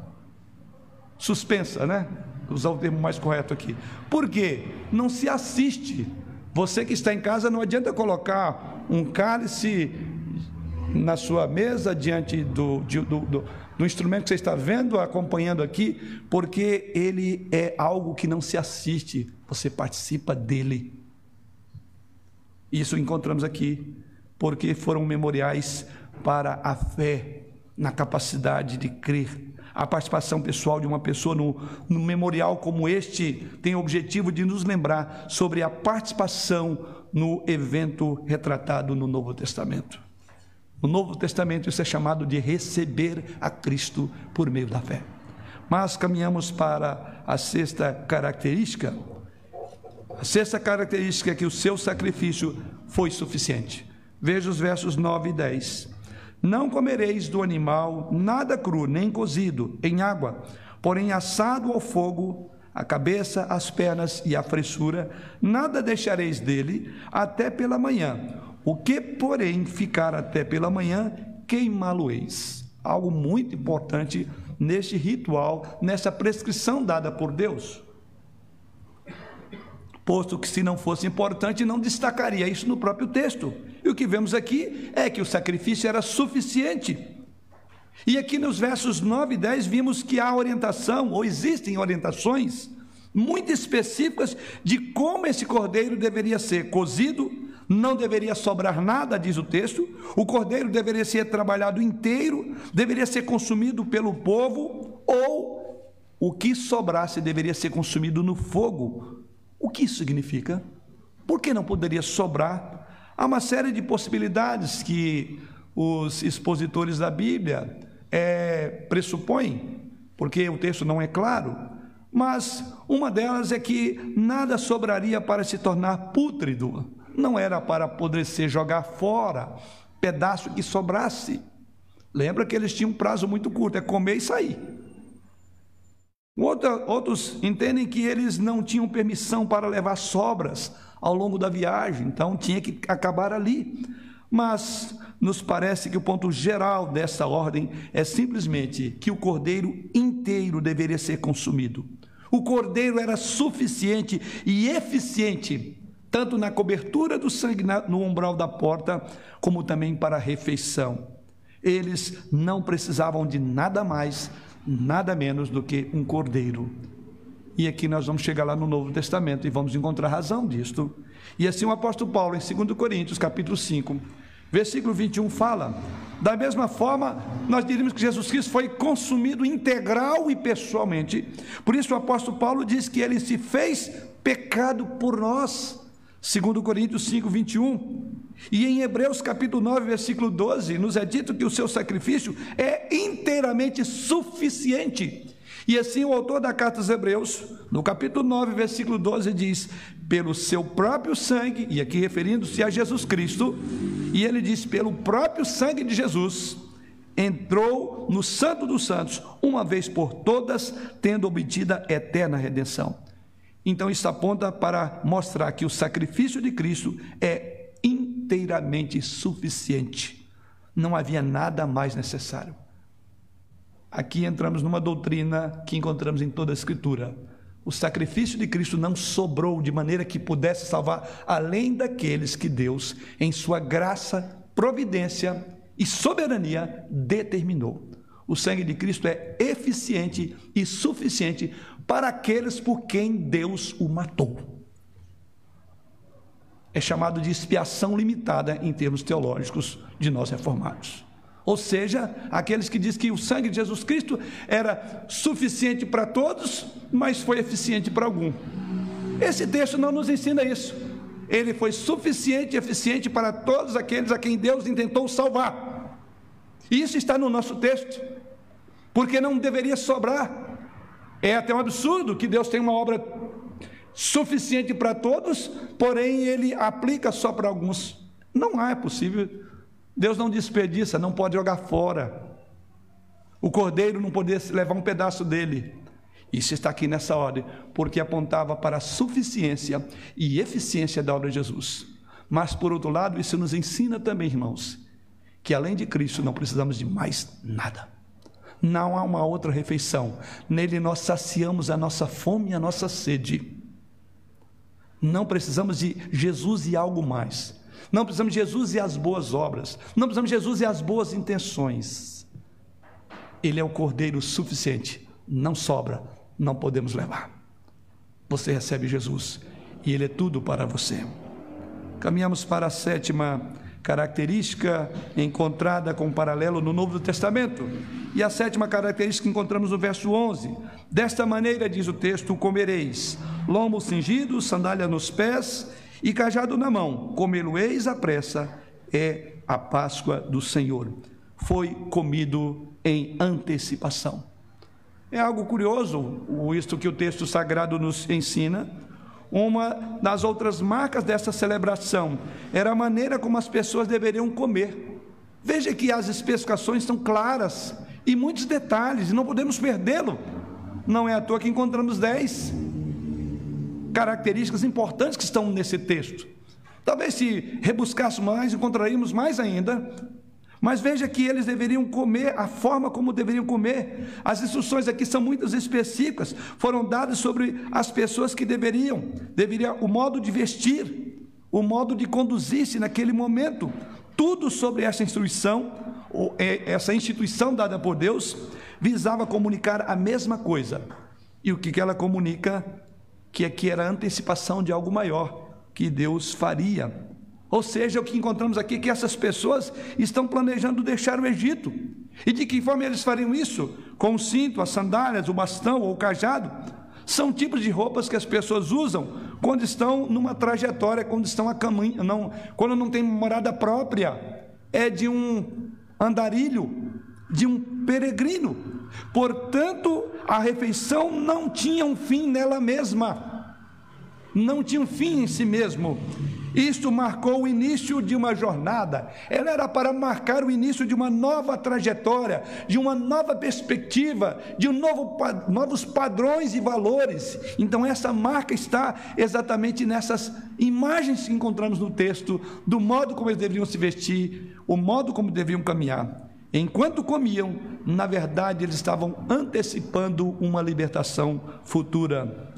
suspensa, né? Usar o termo mais correto aqui. Por quê? Não se assiste. Você que está em casa, não adianta colocar um cálice na sua mesa diante do, do, do, do, instrumento que você está vendo, acompanhando aqui, porque ele é algo que não se assiste, você participa dele. Isso encontramos aqui, porque foram memoriais para a fé na capacidade de crer a participação pessoal de uma pessoa no, no memorial como este tem o objetivo de nos lembrar sobre a participação no evento retratado no Novo Testamento. No Novo Testamento isso é chamado de receber a Cristo por meio da fé. Mas caminhamos para a sexta característica. A sexta característica é que o seu sacrifício foi suficiente. Veja os versos 9 e 10. Não comereis do animal nada cru, nem cozido em água, porém assado ao fogo, a cabeça, as pernas e a fressura, nada deixareis dele até pela manhã. O que, porém, ficar até pela manhã, queimá-lo-eis. Algo muito importante neste ritual, nessa prescrição dada por Deus posto que se não fosse importante, não destacaria isso no próprio texto. E o que vemos aqui é que o sacrifício era suficiente. E aqui nos versos 9 e 10 vimos que há orientação, ou existem orientações muito específicas de como esse cordeiro deveria ser cozido, não deveria sobrar nada, diz o texto. O cordeiro deveria ser trabalhado inteiro, deveria ser consumido pelo povo, ou o que sobrasse deveria ser consumido no fogo, o que isso significa? Por que não poderia sobrar? Há uma série de possibilidades que os expositores da Bíblia é, pressupõem, porque o texto não é claro, mas uma delas é que nada sobraria para se tornar pútrido, não era para apodrecer, jogar fora, pedaço que sobrasse. Lembra que eles tinham um prazo muito curto, é comer e sair. Outros entendem que eles não tinham permissão para levar sobras ao longo da viagem, então tinha que acabar ali. Mas nos parece que o ponto geral dessa ordem é simplesmente que o cordeiro inteiro deveria ser consumido. O cordeiro era suficiente e eficiente, tanto na cobertura do sangue no umbral da porta, como também para a refeição. Eles não precisavam de nada mais nada menos do que um cordeiro. E aqui nós vamos chegar lá no Novo Testamento e vamos encontrar razão disto. E assim o apóstolo Paulo, em 2 Coríntios, capítulo 5, versículo 21, fala: da mesma forma, nós diríamos que Jesus Cristo foi consumido integral e pessoalmente. Por isso o apóstolo Paulo diz que ele se fez pecado por nós. 2 Coríntios 5, 21. E em Hebreus capítulo 9, versículo 12, nos é dito que o seu sacrifício é inteiramente suficiente. E assim o autor da carta aos Hebreus, no capítulo 9, versículo 12, diz: pelo seu próprio sangue, e aqui referindo-se a Jesus Cristo, e ele diz: pelo próprio sangue de Jesus, entrou no Santo dos Santos, uma vez por todas, tendo obtida eterna redenção. Então, isso aponta para mostrar que o sacrifício de Cristo é inteiramente suficiente. Não havia nada mais necessário. Aqui entramos numa doutrina que encontramos em toda a Escritura. O sacrifício de Cristo não sobrou de maneira que pudesse salvar além daqueles que Deus, em sua graça, providência e soberania, determinou. O sangue de Cristo é eficiente e suficiente para aqueles por quem Deus o matou é chamado de expiação limitada em termos teológicos de nós reformados. Ou seja, aqueles que dizem que o sangue de Jesus Cristo era suficiente para todos, mas foi eficiente para algum. Esse texto não nos ensina isso. Ele foi suficiente e eficiente para todos aqueles a quem Deus intentou salvar. Isso está no nosso texto, porque não deveria sobrar. É até um absurdo que Deus tem uma obra suficiente para todos, porém ele aplica só para alguns. Não há, é possível Deus não desperdiça, não pode jogar fora. O cordeiro não poderia levar um pedaço dele. Isso está aqui nessa ordem, porque apontava para a suficiência e eficiência da obra de Jesus. Mas, por outro lado, isso nos ensina também, irmãos, que além de Cristo não precisamos de mais nada. Não há uma outra refeição. Nele nós saciamos a nossa fome e a nossa sede. Não precisamos de Jesus e algo mais. Não precisamos de Jesus e as boas obras. Não precisamos de Jesus e as boas intenções. Ele é o cordeiro suficiente. Não sobra, não podemos levar. Você recebe Jesus e ele é tudo para você. Caminhamos para a sétima característica encontrada com paralelo no Novo Testamento. E a sétima característica encontramos no verso 11. Desta maneira, diz o texto: comereis lombo cingido, sandália nos pés e cajado na mão, comê-lo-eis à pressa, é a Páscoa do Senhor. Foi comido em antecipação. É algo curioso, isto que o texto sagrado nos ensina. Uma das outras marcas dessa celebração era a maneira como as pessoas deveriam comer. Veja que as especificações são claras e muitos detalhes, e não podemos perdê-lo. Não é à toa que encontramos dez características importantes que estão nesse texto. Talvez se rebuscássemos mais, encontraríamos mais ainda. Mas veja que eles deveriam comer a forma como deveriam comer. As instruções aqui são muito específicas, foram dadas sobre as pessoas que deveriam, deveria o modo de vestir, o modo de conduzir-se naquele momento. Tudo sobre essa instrução, é, essa instituição dada por Deus, visava comunicar a mesma coisa. E o que ela comunica que aqui era antecipação de algo maior que Deus faria. Ou seja, o que encontramos aqui é que essas pessoas estão planejando deixar o Egito. E de que forma eles fariam isso? Com o cinto, as sandálias, o bastão ou o cajado? São tipos de roupas que as pessoas usam quando estão numa trajetória, quando estão a caminho, não, quando não tem morada própria. É de um andarilho, de um peregrino. Portanto, a refeição não tinha um fim nela mesma, não tinha um fim em si mesmo. Isto marcou o início de uma jornada, ela era para marcar o início de uma nova trajetória, de uma nova perspectiva, de um novo, novos padrões e valores. Então, essa marca está exatamente nessas imagens que encontramos no texto, do modo como eles deveriam se vestir, o modo como deveriam caminhar. Enquanto comiam, na verdade, eles estavam antecipando uma libertação futura.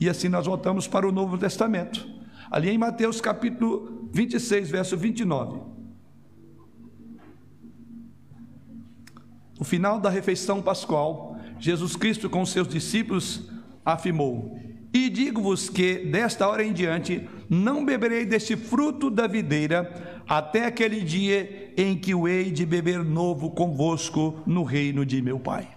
E assim nós voltamos para o Novo Testamento. Ali em Mateus capítulo 26, verso 29. No final da refeição pascual, Jesus Cristo com seus discípulos afirmou: E digo-vos que desta hora em diante não beberei deste fruto da videira até aquele dia em que o hei de beber novo convosco no reino de meu Pai.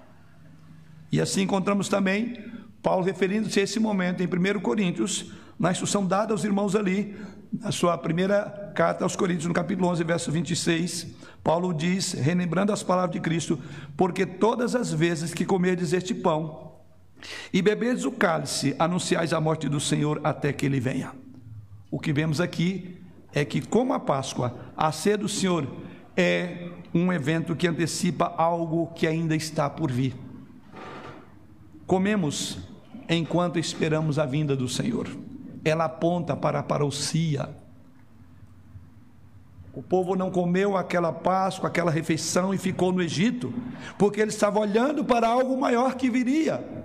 E assim encontramos também Paulo referindo-se a esse momento em 1 Coríntios, na instrução dada aos irmãos ali, na sua primeira carta aos Coríntios, no capítulo 11, verso 26, Paulo diz, relembrando as palavras de Cristo: Porque todas as vezes que comerdes este pão e beberdes o cálice, anunciais a morte do Senhor até que ele venha. O que vemos aqui é que, como a Páscoa, a ceia do Senhor é um evento que antecipa algo que ainda está por vir. Comemos enquanto esperamos a vinda do Senhor. Ela aponta para a parousia. O povo não comeu aquela Páscoa, aquela refeição e ficou no Egito, porque ele estava olhando para algo maior que viria.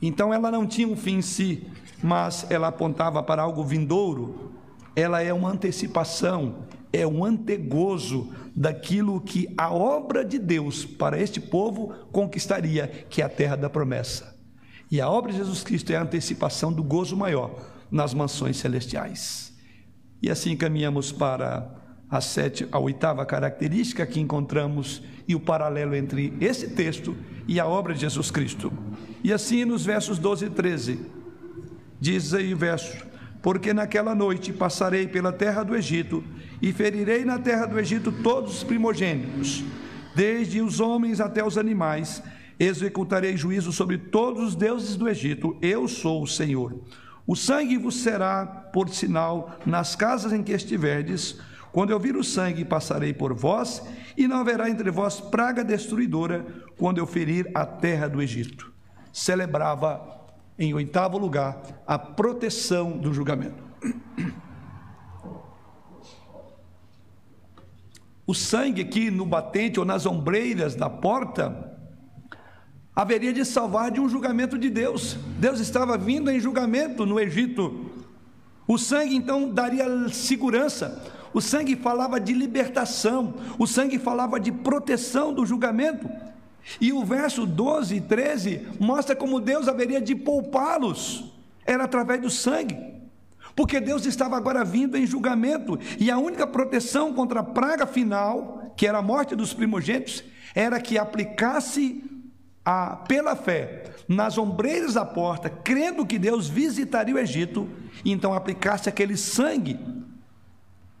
Então ela não tinha um fim em si, mas ela apontava para algo vindouro, ela é uma antecipação, é um antegozo daquilo que a obra de Deus para este povo conquistaria, que é a terra da promessa. E a obra de Jesus Cristo é a antecipação do gozo maior nas mansões celestiais. E assim caminhamos para a, sete, a oitava característica que encontramos e o paralelo entre esse texto e a obra de Jesus Cristo. E assim nos versos 12 e 13, diz aí o verso: Porque naquela noite passarei pela terra do Egito e ferirei na terra do Egito todos os primogênitos, desde os homens até os animais, executarei juízo sobre todos os deuses do Egito, eu sou o Senhor. O sangue vos será por sinal nas casas em que estiverdes, quando eu vir o sangue, passarei por vós, e não haverá entre vós praga destruidora, quando eu ferir a terra do Egito. Celebrava, em oitavo lugar, a proteção do julgamento. O sangue aqui no batente ou nas ombreiras da porta haveria de salvar de um julgamento de Deus. Deus estava vindo em julgamento no Egito. O sangue então daria segurança. O sangue falava de libertação, o sangue falava de proteção do julgamento. E o verso 12 e 13 mostra como Deus haveria de poupá-los, era através do sangue. Porque Deus estava agora vindo em julgamento, e a única proteção contra a praga final, que era a morte dos primogênitos, era que aplicasse a, pela fé nas ombreiras da porta, crendo que Deus visitaria o Egito, e então aplicasse aquele sangue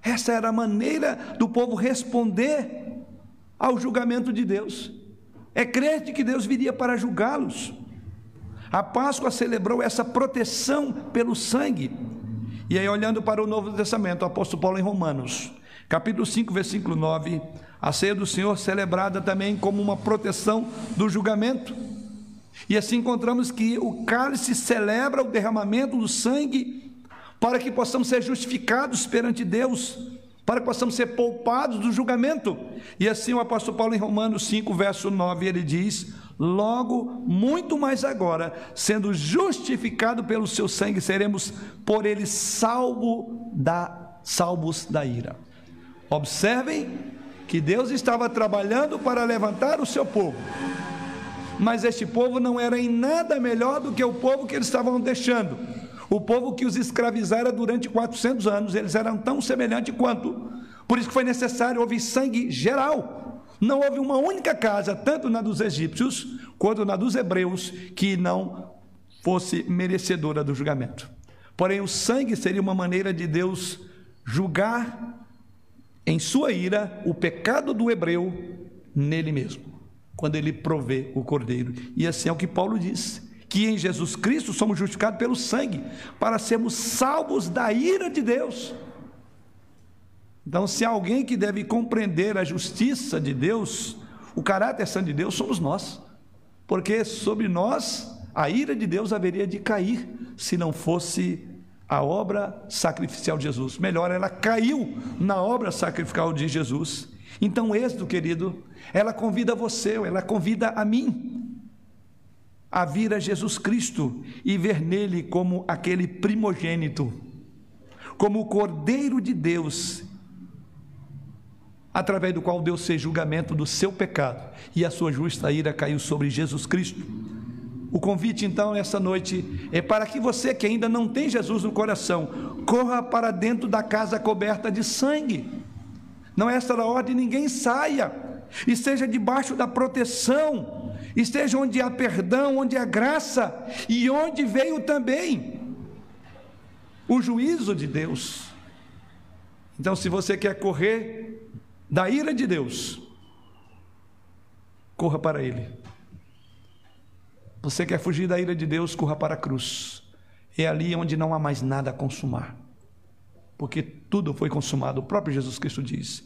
essa era a maneira do povo responder ao julgamento de Deus. É crer que Deus viria para julgá-los. A Páscoa celebrou essa proteção pelo sangue. E aí, olhando para o Novo Testamento, o apóstolo Paulo em Romanos, capítulo 5, versículo 9, a ceia do Senhor celebrada também como uma proteção do julgamento. E assim encontramos que o cálice celebra o derramamento do sangue para que possamos ser justificados perante Deus, para que possamos ser poupados do julgamento. E assim o apóstolo Paulo em Romanos 5, verso 9, ele diz: Logo, muito mais agora, sendo justificado pelo seu sangue, seremos por ele salvo da, salvos da ira. Observem que Deus estava trabalhando para levantar o seu povo. Mas este povo não era em nada melhor do que o povo que eles estavam deixando. O povo que os escravizara durante 400 anos, eles eram tão semelhantes quanto. Por isso que foi necessário, houve sangue geral. Não houve uma única casa, tanto na dos egípcios quanto na dos hebreus, que não fosse merecedora do julgamento. Porém, o sangue seria uma maneira de Deus julgar em sua ira o pecado do hebreu nele mesmo, quando ele provê o cordeiro. E assim é o que Paulo diz que em Jesus Cristo somos justificados pelo sangue, para sermos salvos da ira de Deus. Então, se alguém que deve compreender a justiça de Deus, o caráter santo de Deus, somos nós, porque sobre nós a ira de Deus haveria de cair, se não fosse a obra sacrificial de Jesus. Melhor, ela caiu na obra sacrificial de Jesus. Então, Êxodo, querido, ela convida você, ela convida a mim a vir a Jesus Cristo e ver nele como aquele primogênito, como o Cordeiro de Deus, através do qual Deus fez julgamento do seu pecado e a sua justa ira caiu sobre Jesus Cristo. O convite então essa noite é para que você que ainda não tem Jesus no coração, corra para dentro da casa coberta de sangue. Não é esta a ordem, ninguém saia, e seja debaixo da proteção esteja onde há perdão, onde há graça e onde veio também o juízo de Deus. Então, se você quer correr da ira de Deus, corra para Ele. Você quer fugir da ira de Deus, corra para a cruz. É ali onde não há mais nada a consumar, porque tudo foi consumado. O próprio Jesus Cristo diz: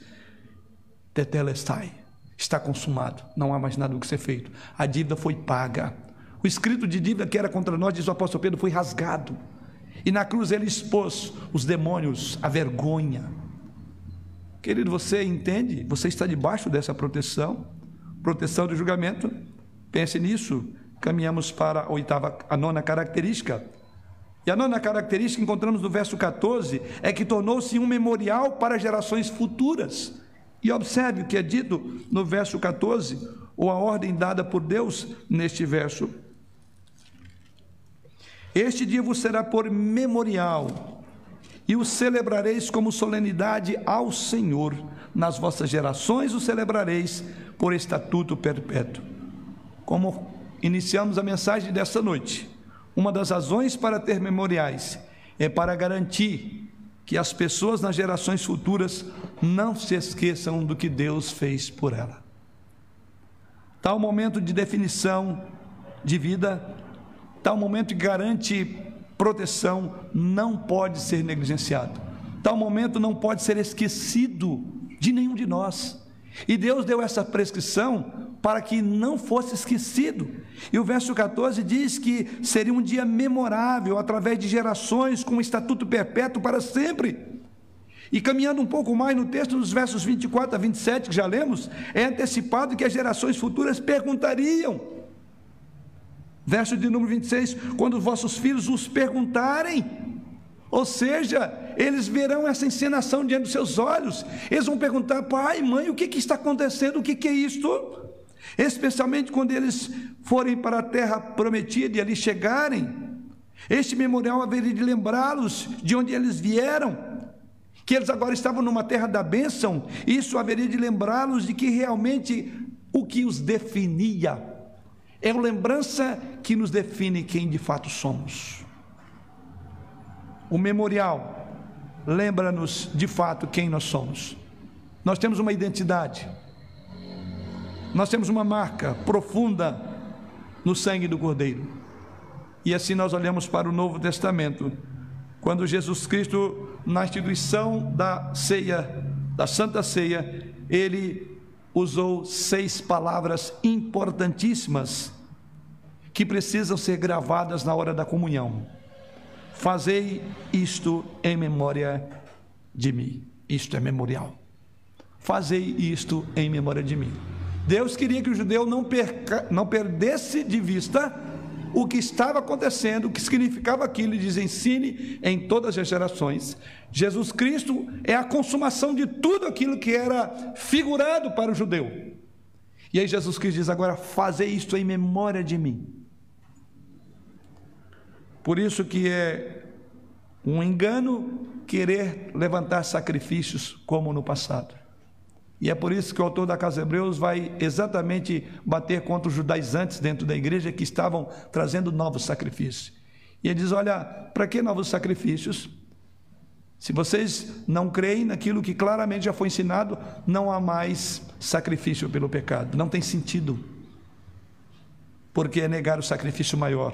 Tetelestai está consumado, não há mais nada do que ser feito. A dívida foi paga. O escrito de dívida que era contra nós, diz o apóstolo Pedro, foi rasgado. E na cruz ele expôs os demônios, a vergonha. Querido, você entende? Você está debaixo dessa proteção, proteção do julgamento. Pense nisso. Caminhamos para a oitava, a nona característica. E a nona característica que encontramos no verso 14 é que tornou-se um memorial para gerações futuras. E observe o que é dito no verso 14, ou a ordem dada por Deus neste verso. Este dia vos será por memorial, e o celebrareis como solenidade ao Senhor. Nas vossas gerações o celebrareis por estatuto perpétuo. Como iniciamos a mensagem desta noite, uma das razões para ter memoriais é para garantir que as pessoas nas gerações futuras não se esqueçam do que Deus fez por ela. Tal momento de definição de vida, tal momento que garante proteção, não pode ser negligenciado. Tal momento não pode ser esquecido de nenhum de nós. E Deus deu essa prescrição para que não fosse esquecido. E o verso 14 diz que seria um dia memorável, através de gerações, com um estatuto perpétuo para sempre. E caminhando um pouco mais no texto, nos versos 24 a 27, que já lemos, é antecipado que as gerações futuras perguntariam. Verso de número 26: quando vossos filhos os perguntarem, ou seja, eles verão essa encenação diante dos seus olhos, eles vão perguntar, pai, mãe, o que, que está acontecendo, o que, que é isto? Especialmente quando eles forem para a terra prometida e ali chegarem. Este memorial haveria de lembrá-los de onde eles vieram, que eles agora estavam numa terra da bênção, isso haveria de lembrá-los de que realmente o que os definia é a lembrança que nos define quem de fato somos. O memorial lembra-nos de fato quem nós somos. Nós temos uma identidade. Nós temos uma marca profunda no sangue do Cordeiro. E assim nós olhamos para o Novo Testamento, quando Jesus Cristo, na instituição da ceia, da Santa Ceia, ele usou seis palavras importantíssimas que precisam ser gravadas na hora da comunhão. Fazei isto em memória de mim. Isto é memorial. Fazei isto em memória de mim. Deus queria que o judeu não, perca, não perdesse de vista o que estava acontecendo, o que significava aquilo, e diz: ensine em todas as gerações. Jesus Cristo é a consumação de tudo aquilo que era figurado para o judeu. E aí Jesus Cristo diz: agora fazer isto em memória de mim. Por isso que é um engano querer levantar sacrifícios como no passado. E é por isso que o autor da Casa Hebreus vai exatamente bater contra os judaizantes dentro da igreja que estavam trazendo novos sacrifícios. E ele diz: Olha, para que novos sacrifícios? Se vocês não creem naquilo que claramente já foi ensinado, não há mais sacrifício pelo pecado. Não tem sentido. Porque é negar o sacrifício maior.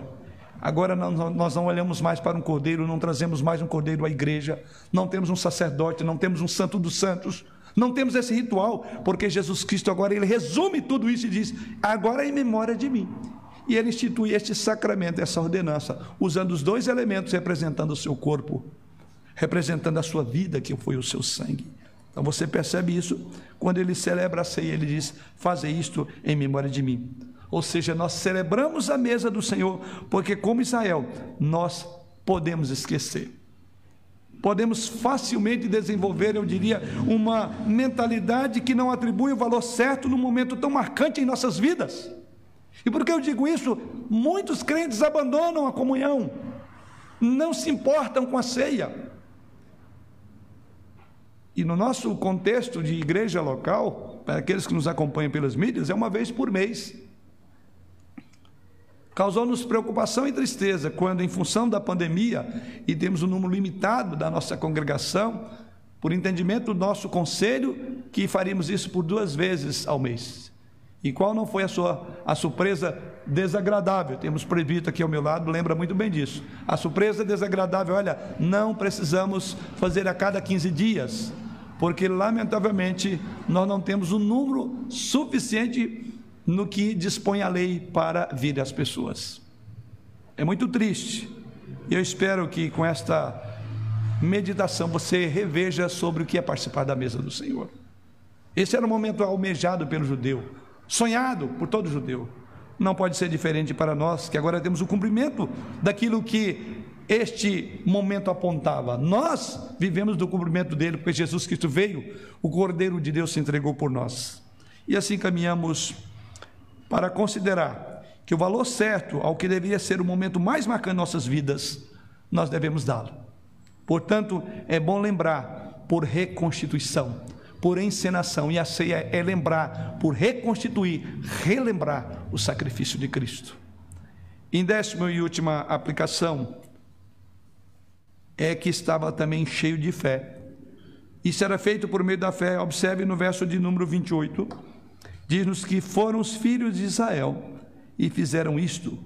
Agora nós não olhamos mais para um cordeiro, não trazemos mais um cordeiro à igreja, não temos um sacerdote, não temos um santo dos santos não temos esse ritual, porque Jesus Cristo agora ele resume tudo isso e diz: agora é em memória de mim. E ele institui este sacramento, essa ordenança, usando os dois elementos representando o seu corpo, representando a sua vida, que foi o seu sangue. Então você percebe isso quando ele celebra a ceia, ele diz: Faze isto em memória de mim. Ou seja, nós celebramos a mesa do Senhor, porque, como Israel, nós podemos esquecer podemos facilmente desenvolver, eu diria, uma mentalidade que não atribui o valor certo num momento tão marcante em nossas vidas. E por que eu digo isso? Muitos crentes abandonam a comunhão, não se importam com a ceia. E no nosso contexto de igreja local, para aqueles que nos acompanham pelas mídias, é uma vez por mês. Causou-nos preocupação e tristeza quando, em função da pandemia, e temos um número limitado da nossa congregação, por entendimento do nosso conselho, que faríamos isso por duas vezes ao mês. E qual não foi a sua a surpresa desagradável? Temos presbítero aqui ao meu lado, lembra muito bem disso. A surpresa desagradável, olha, não precisamos fazer a cada 15 dias, porque lamentavelmente nós não temos um número suficiente no que dispõe a lei para vir às pessoas. É muito triste. Eu espero que com esta meditação você reveja sobre o que é participar da mesa do Senhor. Esse era o momento almejado pelo judeu, sonhado por todo judeu. Não pode ser diferente para nós, que agora temos o cumprimento daquilo que este momento apontava. Nós vivemos do cumprimento dele, porque Jesus Cristo veio, o Cordeiro de Deus se entregou por nós. E assim caminhamos para considerar que o valor certo ao que deveria ser o momento mais marcante de nossas vidas, nós devemos dá-lo. Portanto, é bom lembrar por reconstituição, por encenação, e a ceia é lembrar, por reconstituir, relembrar o sacrifício de Cristo. Em décima e última aplicação, é que estava também cheio de fé. Isso era feito por meio da fé. Observe no verso de número 28, diz-nos que foram os filhos de Israel e fizeram isto,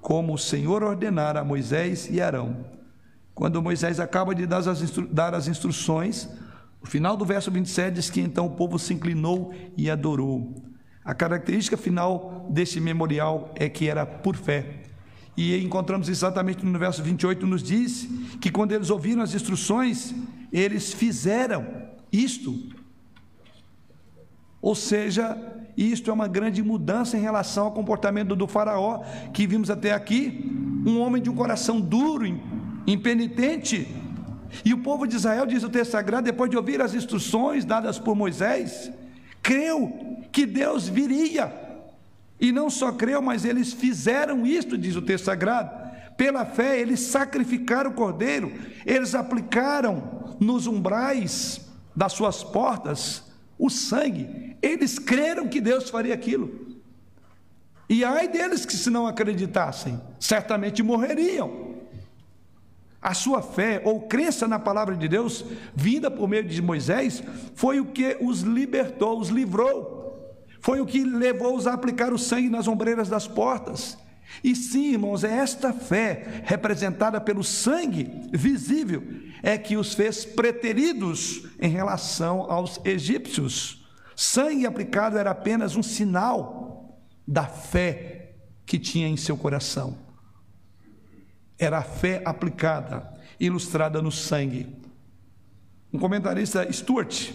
como o Senhor ordenara a Moisés e Arão. Quando Moisés acaba de dar as, instru dar as instruções, o final do verso 27 diz que então o povo se inclinou e adorou. A característica final desse memorial é que era por fé. E encontramos exatamente no verso 28, nos diz que quando eles ouviram as instruções, eles fizeram isto. Ou seja, isto é uma grande mudança em relação ao comportamento do Faraó, que vimos até aqui, um homem de um coração duro, impenitente. E o povo de Israel, diz o texto sagrado, depois de ouvir as instruções dadas por Moisés, creu que Deus viria e não só creu, mas eles fizeram isto, diz o texto sagrado. Pela fé, eles sacrificaram o cordeiro, eles aplicaram nos umbrais das suas portas o sangue. Eles creram que Deus faria aquilo. E ai deles que, se não acreditassem, certamente morreriam. A sua fé ou crença na palavra de Deus, vinda por meio de Moisés, foi o que os libertou, os livrou foi o que levou-os a aplicar o sangue nas ombreiras das portas. E sim, irmãos, é esta fé, representada pelo sangue visível, é que os fez preteridos em relação aos egípcios. Sangue aplicado era apenas um sinal da fé que tinha em seu coração. Era a fé aplicada, ilustrada no sangue. Um comentarista, Stuart,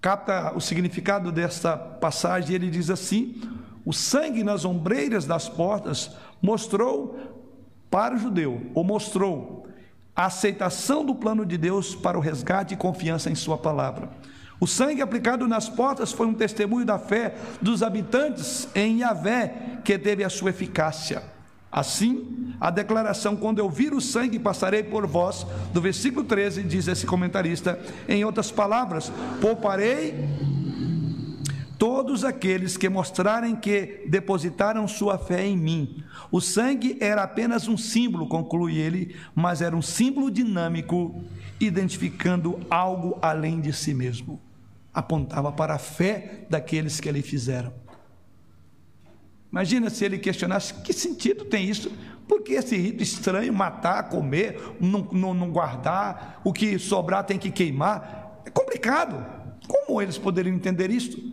capta o significado desta passagem, ele diz assim: o sangue nas ombreiras das portas mostrou para o judeu, ou mostrou a aceitação do plano de Deus para o resgate e confiança em Sua palavra. O sangue aplicado nas portas foi um testemunho da fé dos habitantes em Yahvé que teve a sua eficácia. Assim, a declaração, quando eu vir o sangue, passarei por vós, do versículo 13, diz esse comentarista, em outras palavras, pouparei todos aqueles que mostrarem que depositaram sua fé em mim. O sangue era apenas um símbolo, conclui ele, mas era um símbolo dinâmico, identificando algo além de si mesmo. Apontava para a fé daqueles que lhe fizeram. Imagina se ele questionasse: que sentido tem isso? Por que esse rito estranho, matar, comer, não, não, não guardar, o que sobrar tem que queimar? É complicado. Como eles poderiam entender isso?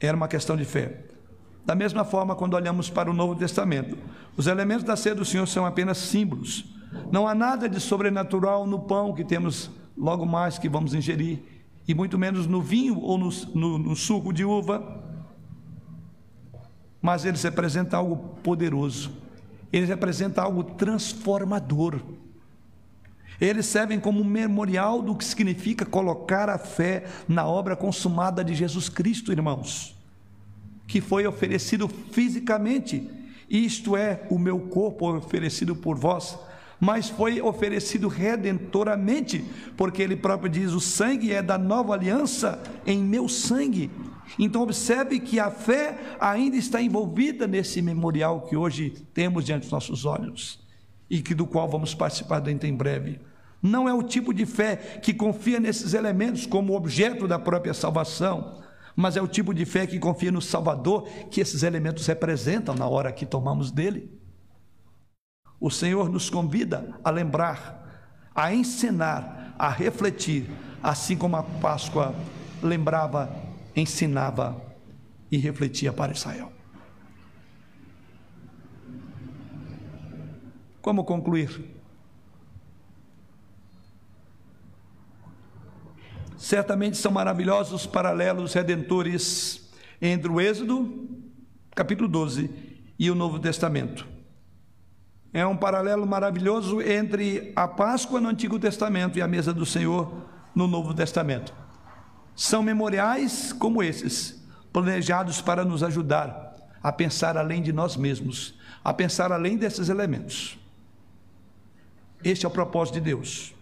Era uma questão de fé. Da mesma forma, quando olhamos para o Novo Testamento, os elementos da ceia do Senhor são apenas símbolos. Não há nada de sobrenatural no pão que temos logo mais que vamos ingerir, e muito menos no vinho ou no, no, no suco de uva mas eles representam algo poderoso, eles representam algo transformador. Eles servem como memorial do que significa colocar a fé na obra consumada de Jesus Cristo, irmãos, que foi oferecido fisicamente, isto é, o meu corpo oferecido por vós, mas foi oferecido redentoramente, porque ele próprio diz: o sangue é da nova aliança em meu sangue. Então, observe que a fé ainda está envolvida nesse memorial que hoje temos diante dos nossos olhos e que do qual vamos participar dentro em breve. Não é o tipo de fé que confia nesses elementos como objeto da própria salvação, mas é o tipo de fé que confia no Salvador que esses elementos representam na hora que tomamos dele. O Senhor nos convida a lembrar, a ensinar, a refletir, assim como a Páscoa lembrava ensinava e refletia para Israel. Como concluir? Certamente são maravilhosos os paralelos redentores entre o Êxodo, capítulo 12, e o Novo Testamento. É um paralelo maravilhoso entre a Páscoa no Antigo Testamento e a mesa do Senhor no Novo Testamento. São memoriais como esses, planejados para nos ajudar a pensar além de nós mesmos, a pensar além desses elementos. Este é o propósito de Deus.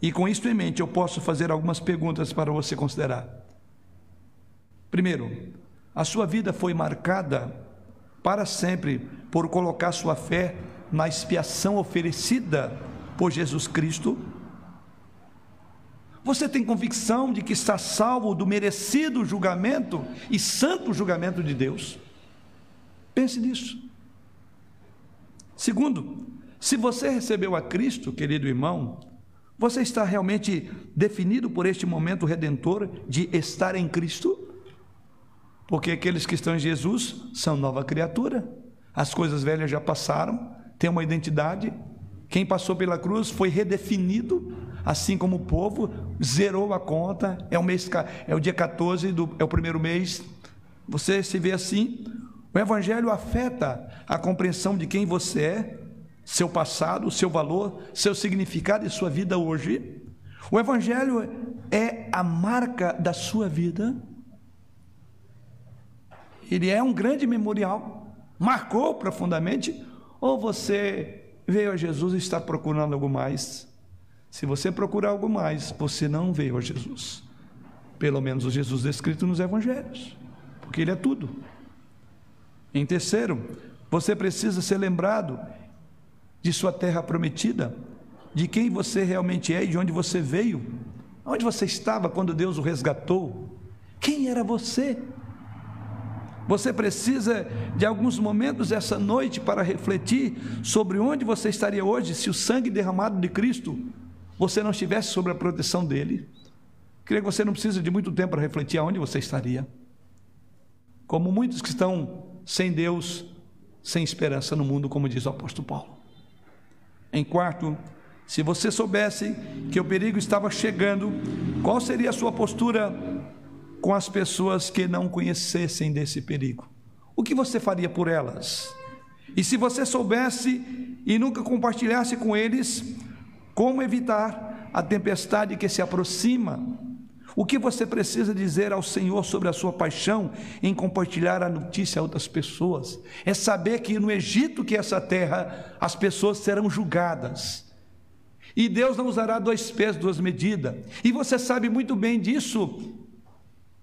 E com isso em mente, eu posso fazer algumas perguntas para você considerar. Primeiro, a sua vida foi marcada para sempre por colocar sua fé na expiação oferecida por Jesus Cristo? Você tem convicção de que está salvo do merecido julgamento e santo julgamento de Deus? Pense nisso. Segundo, se você recebeu a Cristo, querido irmão, você está realmente definido por este momento redentor de estar em Cristo? Porque aqueles que estão em Jesus são nova criatura. As coisas velhas já passaram, tem uma identidade. Quem passou pela cruz foi redefinido, assim como o povo zerou a conta. É o mês é o dia 14 do é o primeiro mês. Você se vê assim? O evangelho afeta a compreensão de quem você é, seu passado, seu valor, seu significado e sua vida hoje. O evangelho é a marca da sua vida. Ele é um grande memorial, marcou profundamente ou você veio a Jesus e está procurando algo mais? Se você procurar algo mais, você não veio a Jesus. Pelo menos o Jesus descrito nos evangelhos, porque ele é tudo. Em terceiro, você precisa ser lembrado de sua terra prometida, de quem você realmente é e de onde você veio, onde você estava quando Deus o resgatou. Quem era você? Você precisa de alguns momentos essa noite para refletir sobre onde você estaria hoje se o sangue derramado de Cristo você não estivesse sob a proteção dele. Creio que você não precisa de muito tempo para refletir aonde você estaria. Como muitos que estão sem Deus, sem esperança no mundo, como diz o apóstolo Paulo. Em quarto, se você soubesse que o perigo estava chegando, qual seria a sua postura com as pessoas que não conhecessem desse perigo? O que você faria por elas? E se você soubesse e nunca compartilhasse com eles, como evitar a tempestade que se aproxima? O que você precisa dizer ao Senhor sobre a sua paixão em compartilhar a notícia a outras pessoas? É saber que no Egito, que é essa terra, as pessoas serão julgadas. E Deus não usará dois pesos, duas medidas. E você sabe muito bem disso,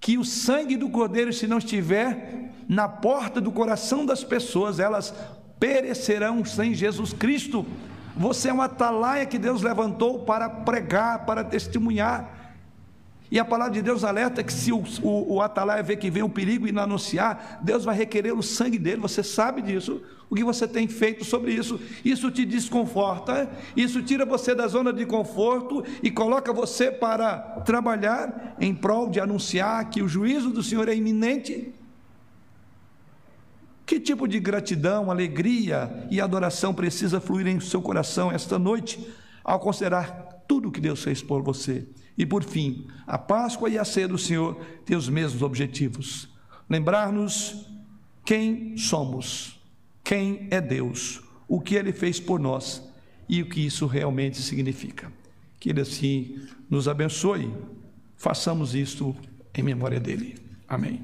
que o sangue do cordeiro, se não estiver na porta do coração das pessoas, elas perecerão sem Jesus Cristo. Você é uma atalaia que Deus levantou para pregar, para testemunhar. E a palavra de Deus alerta que se o, o, o atalaia vê que vem um perigo e não anunciar, Deus vai requerer o sangue dele, você sabe disso. O que você tem feito sobre isso? Isso te desconforta, isso tira você da zona de conforto e coloca você para trabalhar em prol de anunciar que o juízo do Senhor é iminente. Que tipo de gratidão, alegria e adoração precisa fluir em seu coração esta noite ao considerar tudo que Deus fez por você? E por fim, a Páscoa e a ceia do Senhor têm os mesmos objetivos: lembrar-nos quem somos, quem é Deus, o que Ele fez por nós e o que isso realmente significa. Que Ele assim nos abençoe. Façamos isto em memória dele. Amém.